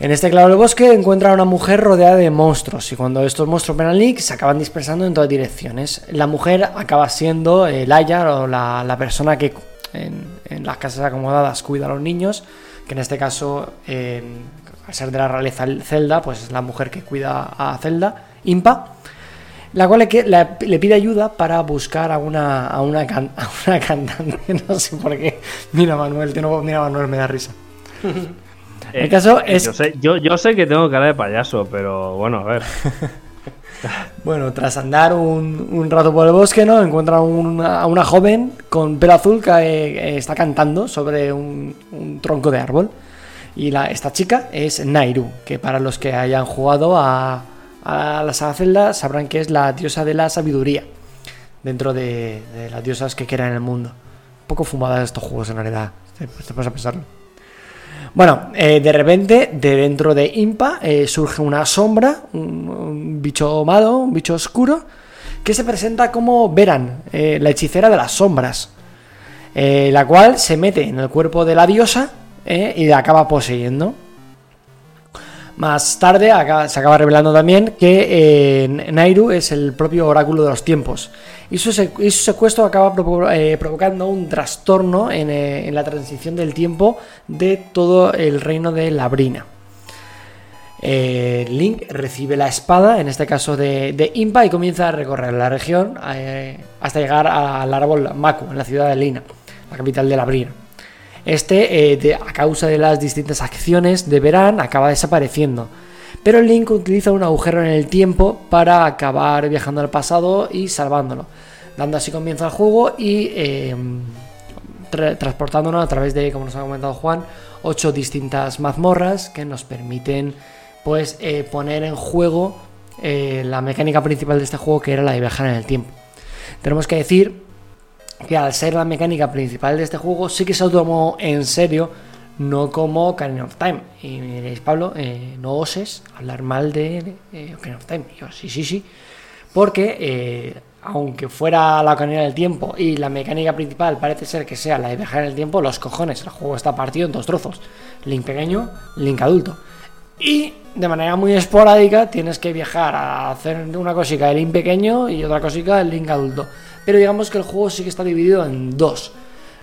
En este claro del bosque encuentra a una mujer rodeada de monstruos y cuando estos monstruos ven a Link se acaban dispersando en todas direcciones. La mujer acaba siendo el Aya o la, la persona que en, las casas acomodadas cuida a los niños, que en este caso, al ser de la realeza Zelda, pues es la mujer que cuida a Zelda, Impa, la cual le, pide ayuda para buscar a una, a una, [laughs] a una cantante, no sé por qué. Mira Manuel, no, mira Manuel, me da risa. [laughs] El Eh, caso eh, es- Yo sé, yo, yo sé que tengo cara de payaso, pero bueno, a ver. [laughs] Bueno, tras andar un, un rato por el bosque, ¿no? Encuentran una- a una joven con pelo azul que eh, está cantando sobre un, un tronco de árbol. Y la, esta chica es Nairu, que para los que hayan jugado a, a la saga Zelda sabrán que es la diosa de la sabiduría. Dentro de, de las diosas que quedan en el mundo. Un poco fumadas estos juegos en realidad. Te, te pones a pensarlo. Bueno, eh, de repente, de dentro de Impa, eh, surge una sombra, un, bicho malo, un bicho oscuro, que se presenta como Veran, eh, la hechicera de las sombras, la cual se mete en el cuerpo de la diosa y la acaba poseyendo. Más tarde se acaba revelando también que eh, Nairu es el propio oráculo de los tiempos. Y su, secuestro acaba eh, provocando un trastorno en, eh, en la transición del tiempo de todo el reino de Labrina. Link recibe la espada, en este caso de, de Impa, y comienza a recorrer la región hasta llegar al árbol Maku, en la ciudad de Lina, la capital de Labrina. Este, eh, de- a causa de las distintas acciones de Verán, acaba desapareciendo. Pero Link utiliza un agujero en el tiempo para acabar viajando al pasado y salvándolo. Dando así comienzo al juego y tra- transportándonos a través de, como nos ha comentado Juan, ocho distintas mazmorras que nos permiten pues eh, poner en juego eh, la mecánica principal de este juego que era la de viajar en el tiempo. Tenemos que decir que al ser la mecánica principal de este juego sí que se lo tomó en serio, no como Ocarina of Time. Y me diréis, Pablo, eh, no oses hablar mal de eh, Ocarina of Time. Yo, sí, sí, sí. Porque eh, aunque fuera la Ocarina del Tiempo y la mecánica principal parece ser que sea la de viajar en el tiempo, los cojones, el juego está partido en dos trozos. Link pequeño, Link adulto. Y de manera muy esporádica tienes que viajar a hacer una cosica de Link pequeño y otra cosica del Link adulto. Pero digamos que el juego sí que está dividido en dos.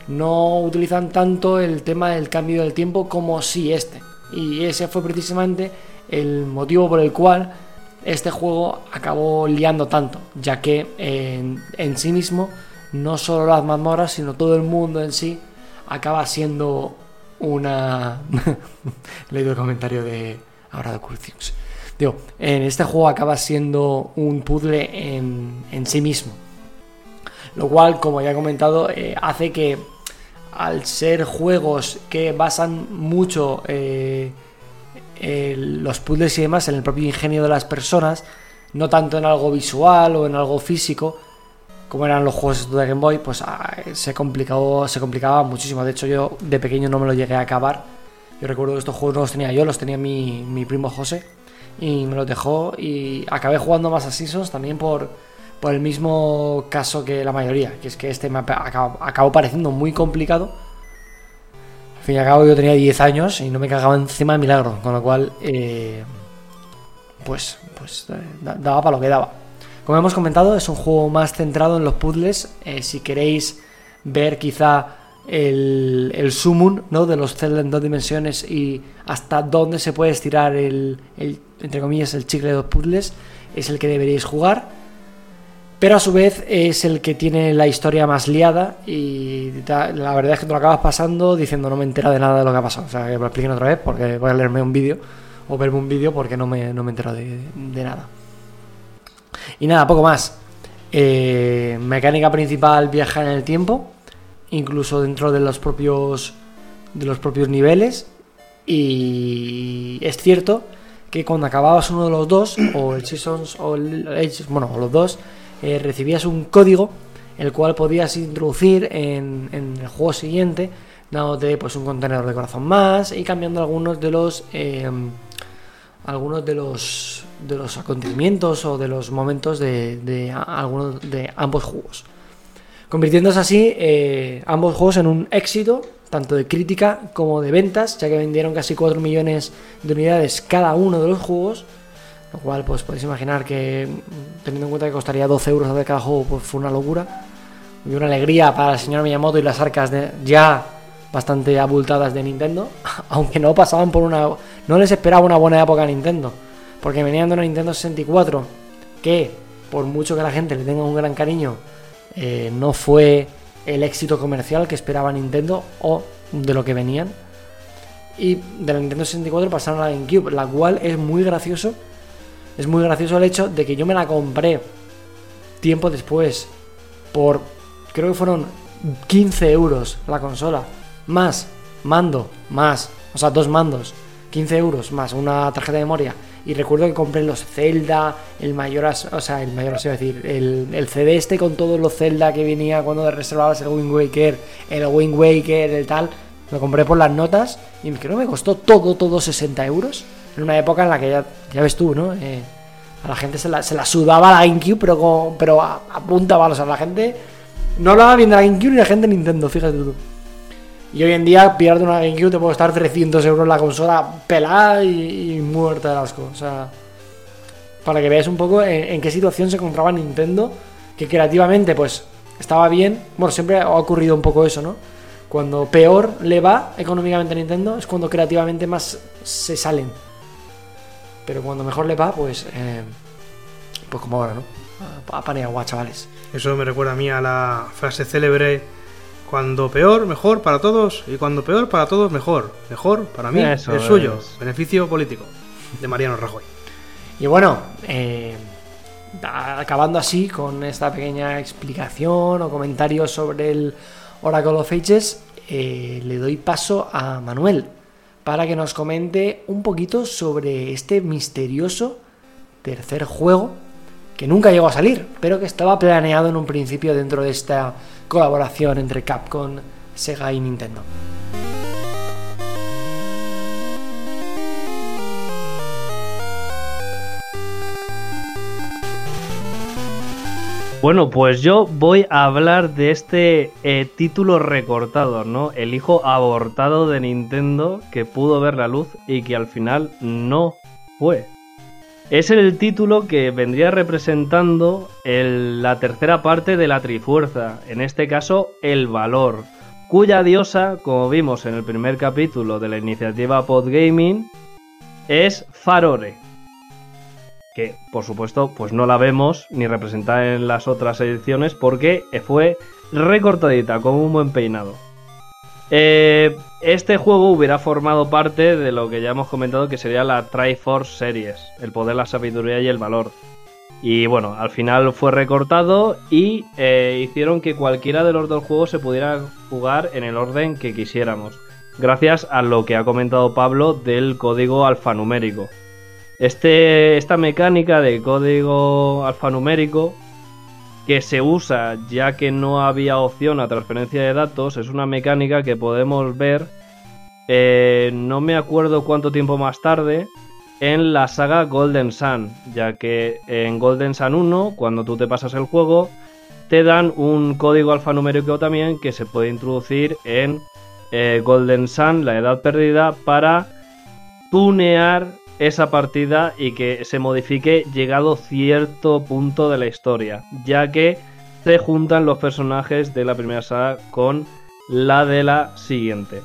No utilizan tanto el tema del cambio del tiempo como si este. Y ese fue precisamente el motivo por el cual este juego acabó liando tanto, ya que en, en sí mismo no solo las mazmorras, sino todo el mundo en sí acaba siendo una... [laughs] Leído el comentario de ahora de. Digo, en este juego acaba siendo un puzzle en, en sí mismo. Lo cual, como ya he comentado, eh, hace que al ser juegos que basan mucho eh, el- los puzzles y demás en el propio ingenio de las personas, no tanto en algo visual o en algo físico, como eran los juegos de Game Boy, pues ah, se, complicó, se complicaba muchísimo. De hecho, yo de pequeño no me lo llegué a acabar. Yo recuerdo que estos juegos no los tenía yo, los tenía mi, mi primo José. Y me los dejó y acabé jugando más a Seasons también por, por el mismo caso que la mayoría, que es que este me apa- acabó, pareciendo muy complicado. Al fin y al cabo yo tenía 10 años y no me cagaba encima de milagro, con lo cual eh, pues, pues eh, da- daba para lo que daba. Como hemos comentado, es un juego más centrado en los puzzles. eh, si queréis ver quizá el, el summon ¿no? de los Zelda en dos dimensiones y hasta dónde se puede estirar el, el, entre comillas, el chicle de los puzzles, es el que deberíais jugar. Pero a su vez es el que tiene la historia más liada y la verdad es que te lo acabas pasando diciendo no me entera de nada de lo que ha pasado. O sea, que me lo expliquen otra vez porque voy a leerme un vídeo o verme un vídeo porque no me, no me entero de, de nada. Y nada, poco más. Eh, mecánica principal viaja en el tiempo, incluso dentro de los propios de los propios niveles. Y es cierto que cuando acababas uno de los dos, o el Seasons o el Age, bueno, o los dos, eh, recibías un código el cual podías introducir en, el juego siguiente, dándote pues un contenedor de corazón más y cambiando algunos de los eh, algunos de los de los acontecimientos o de los momentos de, algunos de ambos juegos. Convirtiéndose así eh, ambos juegos en un éxito tanto de crítica como de ventas ya que vendieron casi 4 millones de unidades cada uno de los juegos lo cual pues podéis imaginar que teniendo en cuenta que costaría 12 euros hacer cada juego pues fue una locura y una alegría para el señor Miyamoto y las arcas de, ya bastante abultadas de Nintendo, [laughs] aunque no pasaban por una... No les esperaba una buena época a Nintendo, porque venían de una Nintendo 64, que por mucho que la gente le tenga un gran cariño, eh, no fue el éxito comercial que esperaba Nintendo o de lo que venían. Y de la Nintendo 64 pasaron a la GameCube, la cual es muy gracioso. Es muy gracioso el hecho de que yo me la compré tiempo después por creo que fueron 15 euros la consola, más mando, más, o sea, dos mandos, 15 euros más una tarjeta de memoria. Y recuerdo que compré los Zelda, el Mayoras, o sea, el Mayoras, iba a decir, el, el CD este con todos los Zelda que venía cuando reservabas el Wind Waker, el Wind Waker, el tal. Lo compré por las notas y creo que me costó todo, todo 60 euros. En una época en la que ya, ves tú, ¿no? Eh, a la gente se la, se la sudaba la GameCube, pero, con, pero a, a. O sea, la gente no hablaba bien de la GameCube ni la gente de Nintendo, fíjate tú. Y hoy en día, pillarte una GameCube te puede costar 300 euros la consola pelada y, y muerta de asco. O sea, para que veáis un poco en, en qué situación se encontraba Nintendo, que creativamente, pues, estaba bien. Bueno, siempre ha ocurrido un poco eso, ¿no? Cuando peor le va económicamente a Nintendo es cuando creativamente más se salen. Pero cuando mejor le va, pues. eh, pues como ahora, ¿no? A, a pan y agua, chavales. Eso me recuerda a mí a la frase célebre: cuando peor, mejor para todos, y cuando peor para todos, mejor. Mejor para mí, Eso el suyo. es. Beneficio político. De Mariano Rajoy. Y bueno, eh, acabando así con esta pequeña explicación o comentario sobre el Oracle of Ages, eh, le doy paso a Manuel para que nos comente un poquito sobre este misterioso tercer juego que nunca llegó a salir, pero que estaba planeado en un principio dentro de esta colaboración entre Capcom, Sega y Nintendo. Bueno, pues yo voy a hablar de este eh, título recortado, ¿no? El hijo abortado de Nintendo que pudo ver la luz y que al final no fue. Es el título que vendría representando la tercera parte de la Trifuerza, en este caso el valor, cuya diosa, como vimos en el primer capítulo de la iniciativa Podgaming, es Farore que por supuesto pues no la vemos ni representada en las otras ediciones porque fue recortadita con un buen peinado. Eh, este juego hubiera formado parte de lo que ya hemos comentado que sería la Triforce Series, el poder, la sabiduría y el valor. Y bueno, al final fue recortado y eh, hicieron que cualquiera de los dos juegos se pudiera jugar en el orden que quisiéramos, gracias a lo que ha comentado Pablo del código alfanumérico. Este, esta mecánica de código alfanumérico que se usa ya que no había opción a transferencia de datos es una mecánica que podemos ver eh, no me acuerdo cuánto tiempo más tarde en la saga Golden Sun ya que en Golden Sun 1 cuando tú te pasas el juego te dan un código alfanumérico también que se puede introducir en eh, Golden Sun la edad perdida para tunear esa partida y que se modifique llegado cierto punto de la historia, ya que se juntan los personajes de la primera saga con la de la siguiente.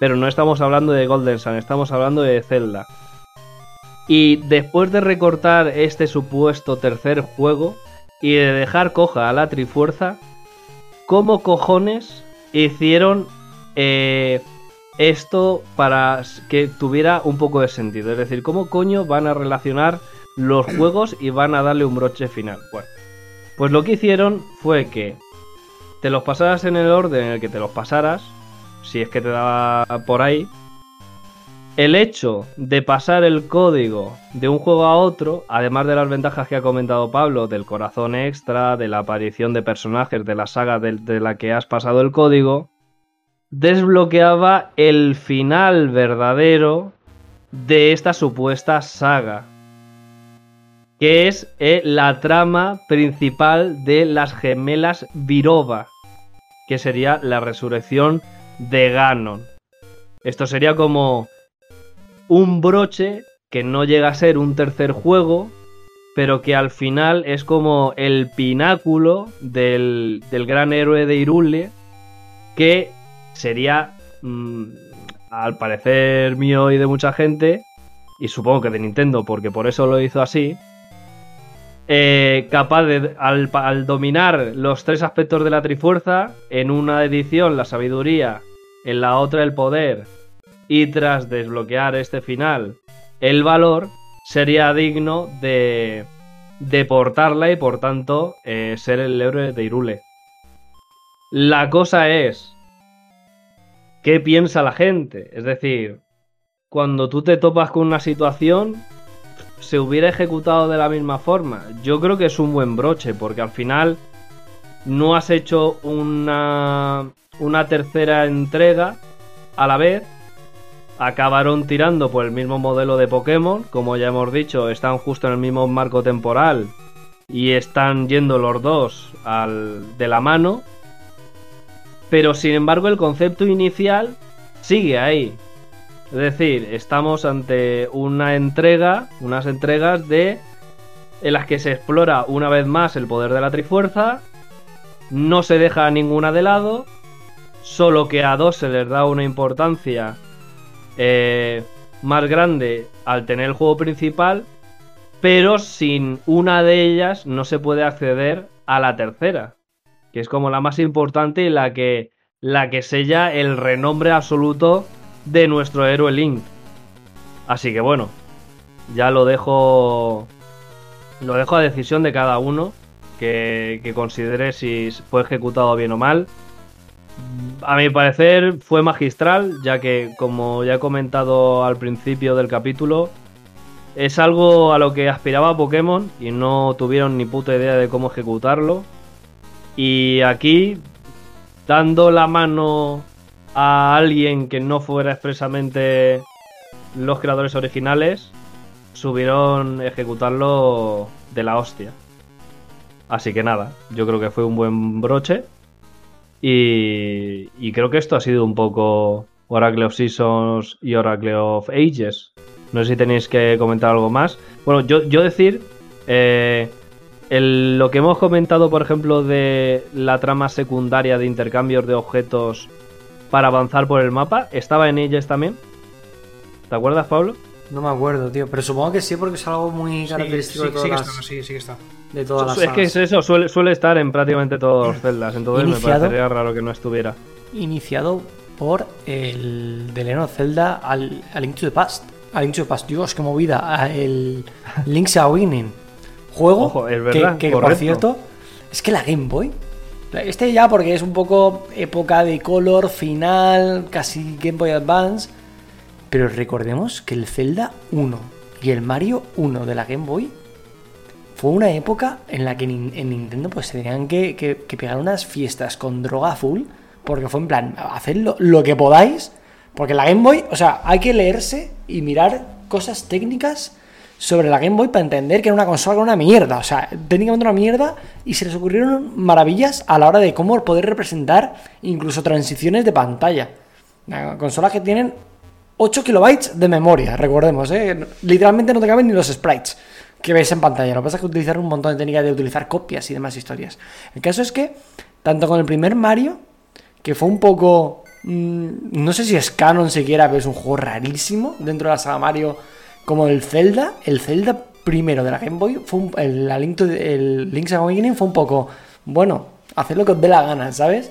Pero no estamos hablando de Golden Sun, estamos hablando de Zelda. Y después de recortar este supuesto tercer juego y de dejar coja a la Trifuerza, ¿cómo cojones hicieron eh, esto para que tuviera un poco de sentido. Es decir, ¿cómo coño van a relacionar los [clears throat] juegos y van a darle un broche final? Bueno, pues lo que hicieron fue que te los pasaras en el orden en el que te los pasaras, si es que te daba por ahí, el hecho de pasar el código de un juego a otro, además de las ventajas que ha comentado Pablo, del corazón extra, de la aparición de personajes de la saga de, de la que has pasado el código, desbloqueaba el final verdadero de esta supuesta saga, que es eh, la trama principal de las gemelas Virova, que sería la resurrección de Ganon. Esto sería como un broche que no llega a ser un tercer juego, pero que al final es como el pináculo del, del gran héroe de Irule, que sería, mm, al parecer mío y de mucha gente, y supongo que de Nintendo, porque por eso lo hizo así, eh, capaz de, al, dominar los tres aspectos de la Trifuerza, en una edición la sabiduría, en la otra el poder, y tras desbloquear este final, el valor, sería digno de, de portarla y por tanto eh, ser el héroe de Irule. La cosa es, ¿qué piensa la gente? Es decir, cuando tú te topas con una situación, se hubiera ejecutado de la misma forma. Yo creo que es un buen broche, porque al final no has hecho una, una tercera entrega a la vez. Acabaron tirando por el mismo modelo de Pokémon, como ya hemos dicho, están justo en el mismo marco temporal y están yendo los dos de la mano. Pero sin embargo el concepto inicial sigue ahí. Es decir, estamos ante una entrega, unas entregas de en las que se explora una vez más el poder de la Trifuerza, no se deja ninguna de lado, solo que a dos se les da una importancia eh, más grande al tener el juego principal, pero sin una de ellas no se puede acceder a la tercera, que es como la más importante y la que, la que sella el renombre absoluto de nuestro héroe Link. Así que bueno, ya lo dejo. Lo dejo a decisión de cada uno que, que considere si fue ejecutado bien o mal. A mi parecer fue magistral, ya que, como ya he comentado al principio del capítulo, es algo a lo que aspiraba Pokémon y no tuvieron ni puta idea de cómo ejecutarlo. Y aquí, dando la mano a alguien que no fuera expresamente los creadores originales, subieron ejecutarlo de la hostia. Así que nada, yo creo que fue un buen broche. Y, y creo que esto ha sido un poco Oracle of Seasons y Oracle of Ages. No sé si tenéis que comentar algo más. Bueno, yo, yo decir, eh, el- lo que hemos comentado, por ejemplo, de la trama secundaria de intercambios de objetos para avanzar por el mapa, ¿estaba en Ages también? ¿Te acuerdas, Pablo? No me acuerdo, tío. Pero supongo que sí, porque es algo muy característico sí, de todas sí que las, está, sí, sí que está. de todas las es que es eso, suele, suele estar en prácticamente todos los celdas, entonces Iniciado. me parecería raro que no estuviera. Iniciado por el de Legend of Zelda al, al Link to the Past. Al Link to the Past, Dios, qué movida. a El Link's Awakening. Juego Ojo, es que- verdad, que, por cierto, es que la Game Boy. Este ya porque es un poco época de color final, casi Game Boy Advance. Pero recordemos que el Zelda 1 y el Mario 1 de la Game Boy fue una época en la que en Nintendo pues se tenían que, que- que pegar unas fiestas con droga full, porque fue en plan, haced lo, lo que podáis, porque la Game Boy, o sea, hay que leerse y mirar cosas técnicas sobre la Game Boy para entender que era una consola con una mierda, o sea, técnicamente una mierda, y se les ocurrieron maravillas a la hora de cómo poder representar incluso transiciones de pantalla. Una consola que tienen 8 kilobytes de memoria, recordemos, ¿eh? Literalmente no te caben ni los sprites que ves en pantalla. Lo que pasa es que utilizaron un montón de técnicas de utilizar copias y demás historias. El caso es que, tanto con el primer Mario, que fue un poco. mm, no sé si es canon siquiera, pero es un juego rarísimo dentro de la saga Mario, como el Zelda. El Zelda primero de la Game Boy, fue un- el, Link to- el Link's Awakening fue un poco. Bueno, hacer lo que os dé la gana, ¿sabes?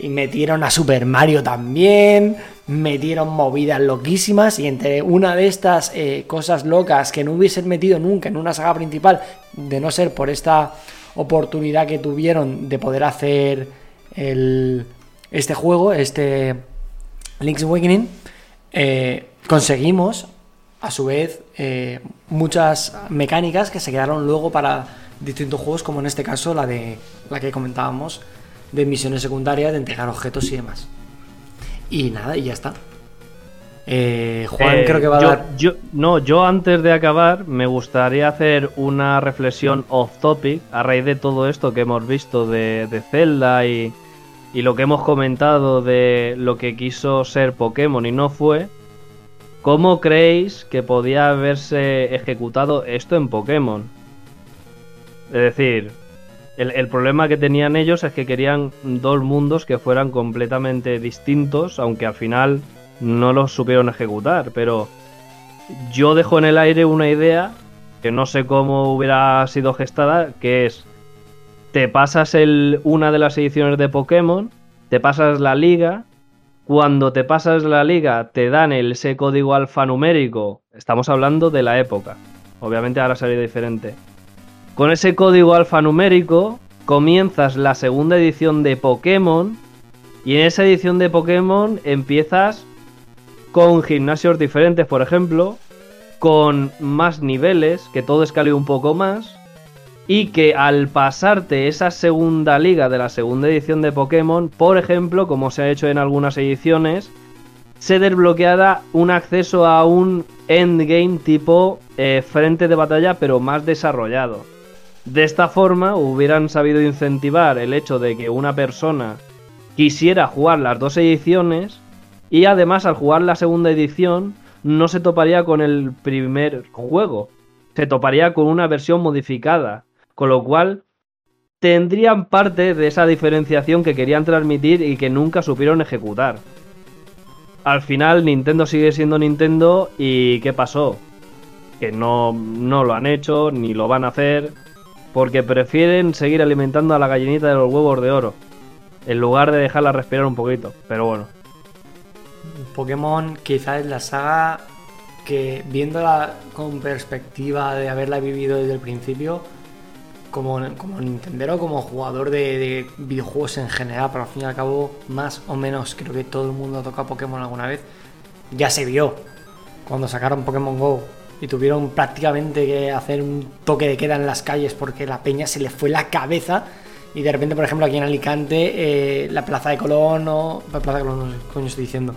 Y metieron a Super Mario también, metieron movidas loquísimas y entre una de estas eh, cosas locas que no hubiesen metido nunca en una saga principal, de no ser por esta oportunidad que tuvieron de poder hacer el, este juego, este Link's Awakening, eh, conseguimos, a su vez, eh, muchas mecánicas que se quedaron luego para distintos juegos, como en este caso la de la que comentábamos, de misiones secundarias, de entregar objetos y demás. Y nada, y ya está. Eh, Juan Eh, creo que va a yo- dar... yo- no, yo antes de acabar me gustaría hacer una reflexión off topic a raíz de todo esto que hemos visto de, de Zelda y, y lo que hemos comentado de lo que quiso ser Pokémon y no fue. ¿Cómo creéis que podía haberse ejecutado esto en Pokémon? Es decir, el, problema que tenían ellos es que querían dos mundos que fueran completamente distintos, aunque al final no los supieron ejecutar. Pero yo dejo en el aire una idea que no sé cómo hubiera sido gestada, que es, te pasas una de las ediciones de Pokémon, te pasas la liga, cuando te pasas la liga te dan ese código alfanumérico, estamos hablando de la época, obviamente ahora sería diferente. Con ese código alfanumérico comienzas la segunda edición de Pokémon y en esa edición de Pokémon empiezas con gimnasios diferentes, por ejemplo, con más niveles, que todo escale un poco más, y que al pasarte esa segunda liga de la segunda edición de Pokémon, por ejemplo, como se ha hecho en algunas ediciones, se desbloqueara un acceso a un endgame tipo eh, frente de batalla, pero más desarrollado. De esta forma hubieran sabido incentivar el hecho de que una persona quisiera jugar las dos ediciones y además al jugar la segunda edición no se toparía con el primer juego, se toparía con una versión modificada, con lo cual tendrían parte de esa diferenciación que querían transmitir y que nunca supieron ejecutar. Al final Nintendo sigue siendo Nintendo y ¿qué pasó? Que no, no lo han hecho ni lo van a hacer porque prefieren seguir alimentando a la gallinita de los huevos de oro en lugar de dejarla respirar un poquito. Pero bueno, Pokémon quizás es la saga que viéndola con perspectiva de haberla vivido desde el principio, como, como Nintendero, como jugador de, de videojuegos en general, pero al fin y al cabo, más o menos creo que todo el mundo ha tocado Pokémon alguna vez, ya se vio cuando sacaron Pokémon Go y tuvieron prácticamente que hacer un toque de queda en las calles porque la peña se le fue la cabeza y de repente, por ejemplo, aquí en Alicante, eh, la Plaza de Colón o... la Plaza de Colón, no sé coño estoy diciendo.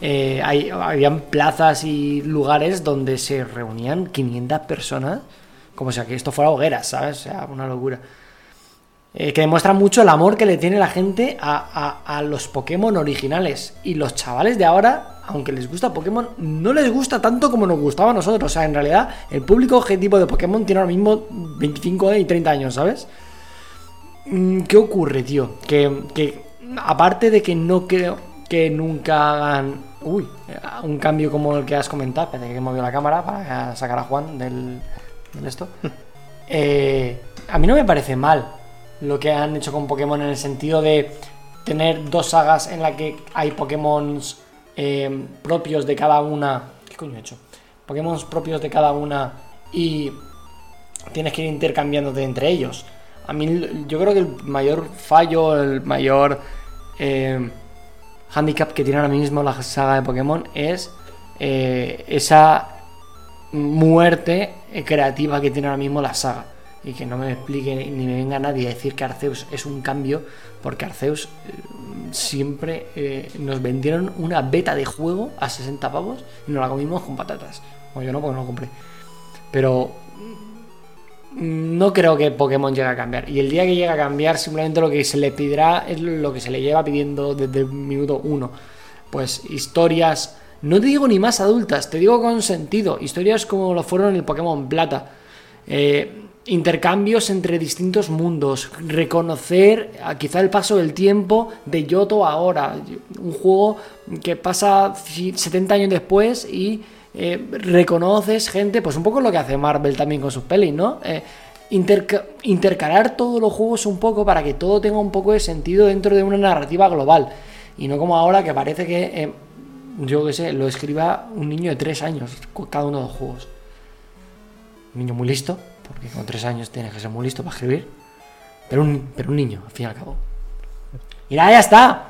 Eh, habían plazas y lugares donde se reunían 500 personas, como si aquí esto fuera hogueras, ¿sabes? O sea, una locura. Eh, que demuestra mucho el amor que le tiene la gente a, a- los Pokémon originales. Y los chavales de ahora, aunque les gusta Pokémon, no les gusta tanto como nos gustaba a nosotros. O sea, en realidad, el público objetivo de Pokémon tiene ahora mismo 25 y 30 años, ¿sabes? Mm, ¿Qué ocurre, tío? Que, que aparte de que no creo que nunca hagan uy, un cambio como el que has comentado, que he movido la cámara para sacar a Juan del, esto. Eh, a mí no me parece mal lo que han hecho con Pokémon en el sentido de tener dos sagas en la que hay Pokémon propios de cada una. ¿Qué coño he hecho? Pokémon propios de cada una y tienes que ir intercambiándote entre ellos. A mí, yo creo que el mayor fallo, el mayor eh, handicap que tiene ahora mismo la saga de Pokémon es eh, esa muerte creativa que tiene ahora mismo la saga. Y que no me explique ni me venga nadie a decir que Arceus es un cambio, porque Arceus eh, siempre eh, nos vendieron una beta de juego a 60 pavos y nos la comimos con patatas. O yo no, porque no lo compré. Pero mm, no creo que Pokémon llegue a cambiar. Y el día que llegue a cambiar, simplemente lo que se le pedirá es lo que se le lleva pidiendo desde el minuto uno. Pues historias, no te digo ni más adultas, te digo con sentido. Historias como lo fueron en el Pokémon Plata. Eh, intercambios entre distintos mundos. Reconocer quizá el paso del tiempo de Yoto ahora. Un juego que pasa ci- 70 años después y eh, reconoces gente, pues un poco lo que hace Marvel también con sus pelis, ¿no? Eh, interca- intercalar todos los juegos un poco para que todo tenga un poco de sentido dentro de una narrativa global. Y no como ahora que parece que, yo qué sé, lo escriba un niño de 3 años cada uno de los juegos. Un niño muy listo, porque con 3 años tienes que ser muy listo para escribir. Pero un, pero un niño, al fin y al cabo. Mira, ya está.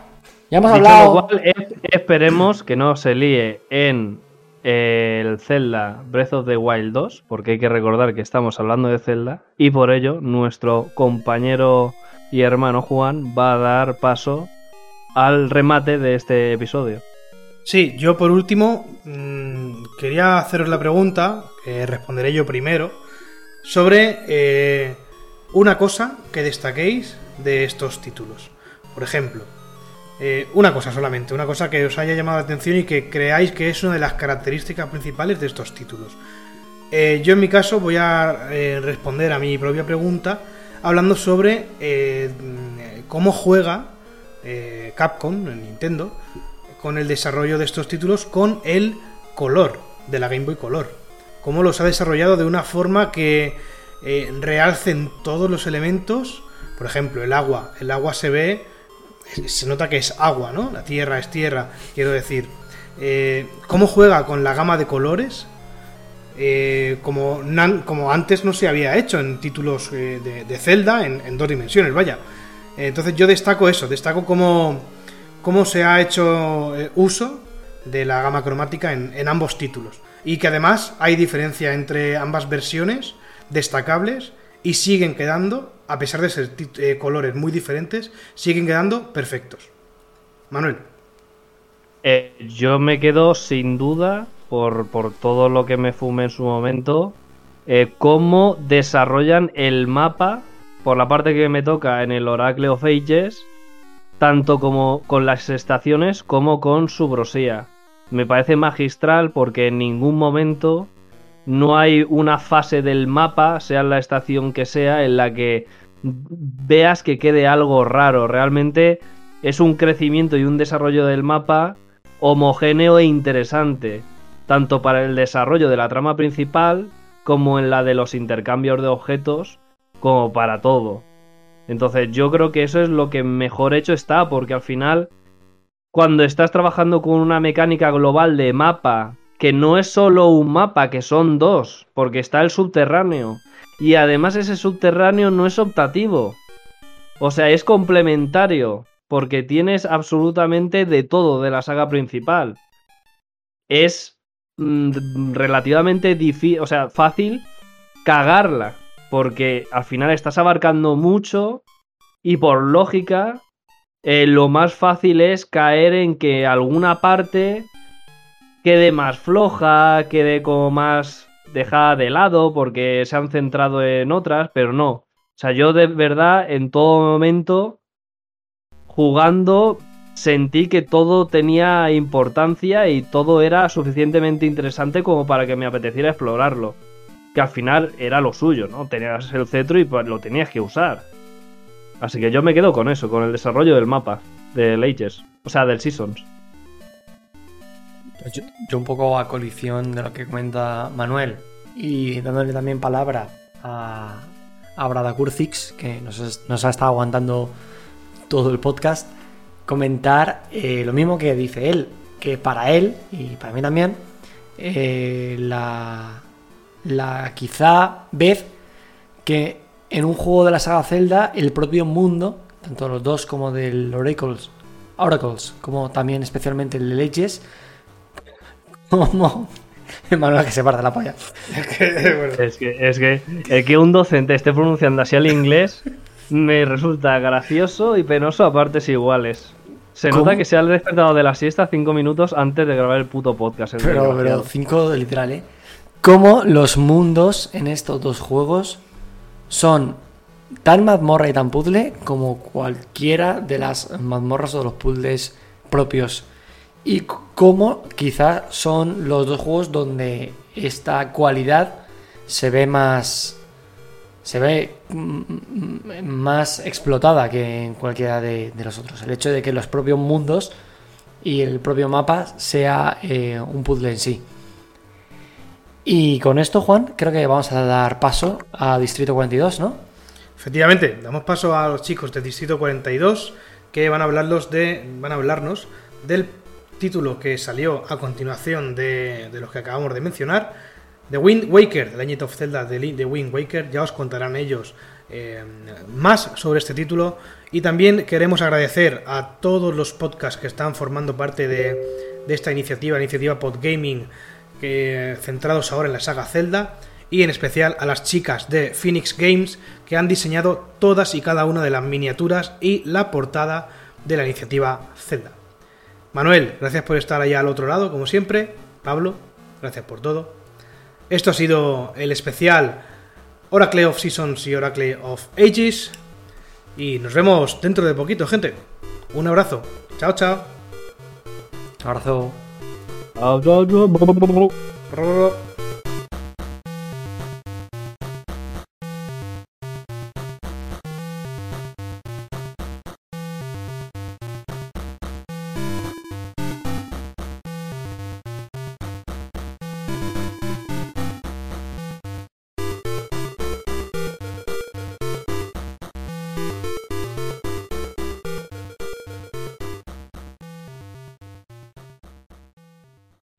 Ya hemos Dicho hablado. lo cual, es- esperemos que no se líe en el Zelda Breath of the Wild 2, porque hay que recordar que estamos hablando de Zelda, y por ello nuestro compañero y hermano Juan va a dar paso al remate de este episodio. Sí, yo por último mmm, quería haceros la pregunta, que responderé yo primero, sobre eh, una cosa que destaquéis de estos títulos. Por ejemplo, eh, una cosa solamente, una cosa que os haya llamado la atención y que creáis que es una de las características principales de estos títulos. Eh, yo en mi caso voy a responder a mi propia pregunta hablando sobre eh, cómo juega Capcom, en Nintendo, con el desarrollo de estos títulos con el color de la Game Boy Color. Cómo los ha desarrollado de una forma que eh, realcen todos los elementos. Por ejemplo, el agua. El agua se ve, se nota que es agua, ¿no? La tierra es tierra, quiero decir. Eh, cómo juega con la gama de colores. eh, como, antes no se había hecho en títulos de, de Zelda en, dos dimensiones, vaya. Entonces yo destaco eso, destaco cómo, cómo se ha hecho eh, uso de la gama cromática en, ambos títulos. Y que además hay diferencia entre ambas versiones destacables y siguen quedando, a pesar de ser eh, colores muy diferentes, siguen quedando perfectos. Manuel. Eh, yo me quedo sin duda, por, por todo lo que me fumé en su momento, cómo desarrollan el mapa, por la parte que me toca en el Oracle of Ages, tanto como con las estaciones como con su brosía. Me parece magistral porque en ningún momento no hay una fase del mapa, sea la estación que sea, en la que veas que quede algo raro. Realmente es un crecimiento y un desarrollo del mapa homogéneo e interesante, tanto para el desarrollo de la trama principal como en la de los intercambios de objetos, como para todo. Entonces yo creo que eso es lo que mejor hecho está, porque al final, cuando estás trabajando con una mecánica global de mapa, que no es solo un mapa, que son dos, porque está el subterráneo, y además ese subterráneo no es optativo, o sea, es complementario, porque tienes absolutamente de todo de la saga principal. Es mm, relativamente difícil, o sea, fácil cagarla, porque al final estás abarcando mucho y por lógica eh, lo más fácil es caer en que alguna parte quede más floja, quede como más dejada de lado porque se han centrado en otras, pero no. O sea, yo de verdad en todo momento jugando sentí que todo tenía importancia y todo era suficientemente interesante como para que me apeteciera explorarlo. Que al final era lo suyo, ¿no? Tenías el cetro y pues lo tenías que usar. Así que yo me quedo con eso, con el desarrollo del mapa, del Ages, o sea, del Seasons. Yo, un poco a colisión de lo que comenta Manuel y dándole también palabra a, a Brada Kurzix, que nos ha estado aguantando todo el podcast, comentar eh, lo mismo que dice él, que para él y para mí también, eh, la, la quizá vez que en un juego de la saga Zelda el propio mundo, tanto los dos como del Oracles, Oracles como también especialmente el de Leches, [laughs] como... Manuel que se parte la polla. Es que, es que, el que un docente esté pronunciando así el inglés me resulta gracioso y penoso a partes iguales. Se ¿Cómo? nota que se ha despertado de la siesta cinco minutos antes de grabar el puto podcast. el Pero, pero. 5 literal, ¿eh? Como los mundos en estos dos juegos son tan mazmorra y tan puzzle como cualquiera de las mazmorras o de los puzzles propios. Y c- como quizá son los dos juegos donde esta cualidad se ve más. se ve mm, mm, más explotada que en cualquiera de, de los otros. El hecho de que los propios mundos y el propio mapa sea eh, un puzzle en sí. Y con esto, Juan, creo que vamos a dar paso a Distrito 42, ¿no? Efectivamente, damos paso a los chicos del Distrito 42 que van a hablarlos de, van a hablarnos del título que salió a continuación de, de los que acabamos de mencionar, The Wind Waker, The Legend of Zelda de Wind Waker. Ya os contarán ellos eh, más sobre este título y también queremos agradecer a todos los podcasts que están formando parte de, de esta iniciativa, iniciativa Podgaming, centrados ahora en la saga Zelda, y en especial a las chicas de Phoenix Games que han diseñado todas y cada una de las miniaturas y la portada de la iniciativa Zelda. Manuel, gracias por estar allá al otro lado, como siempre. Pablo, gracias por todo. Esto ha sido el especial Oracle of Seasons y Oracle of Ages. Y nos vemos dentro de poquito, gente. Un abrazo. Chao, chao. Abrazo. Aduh, aduh,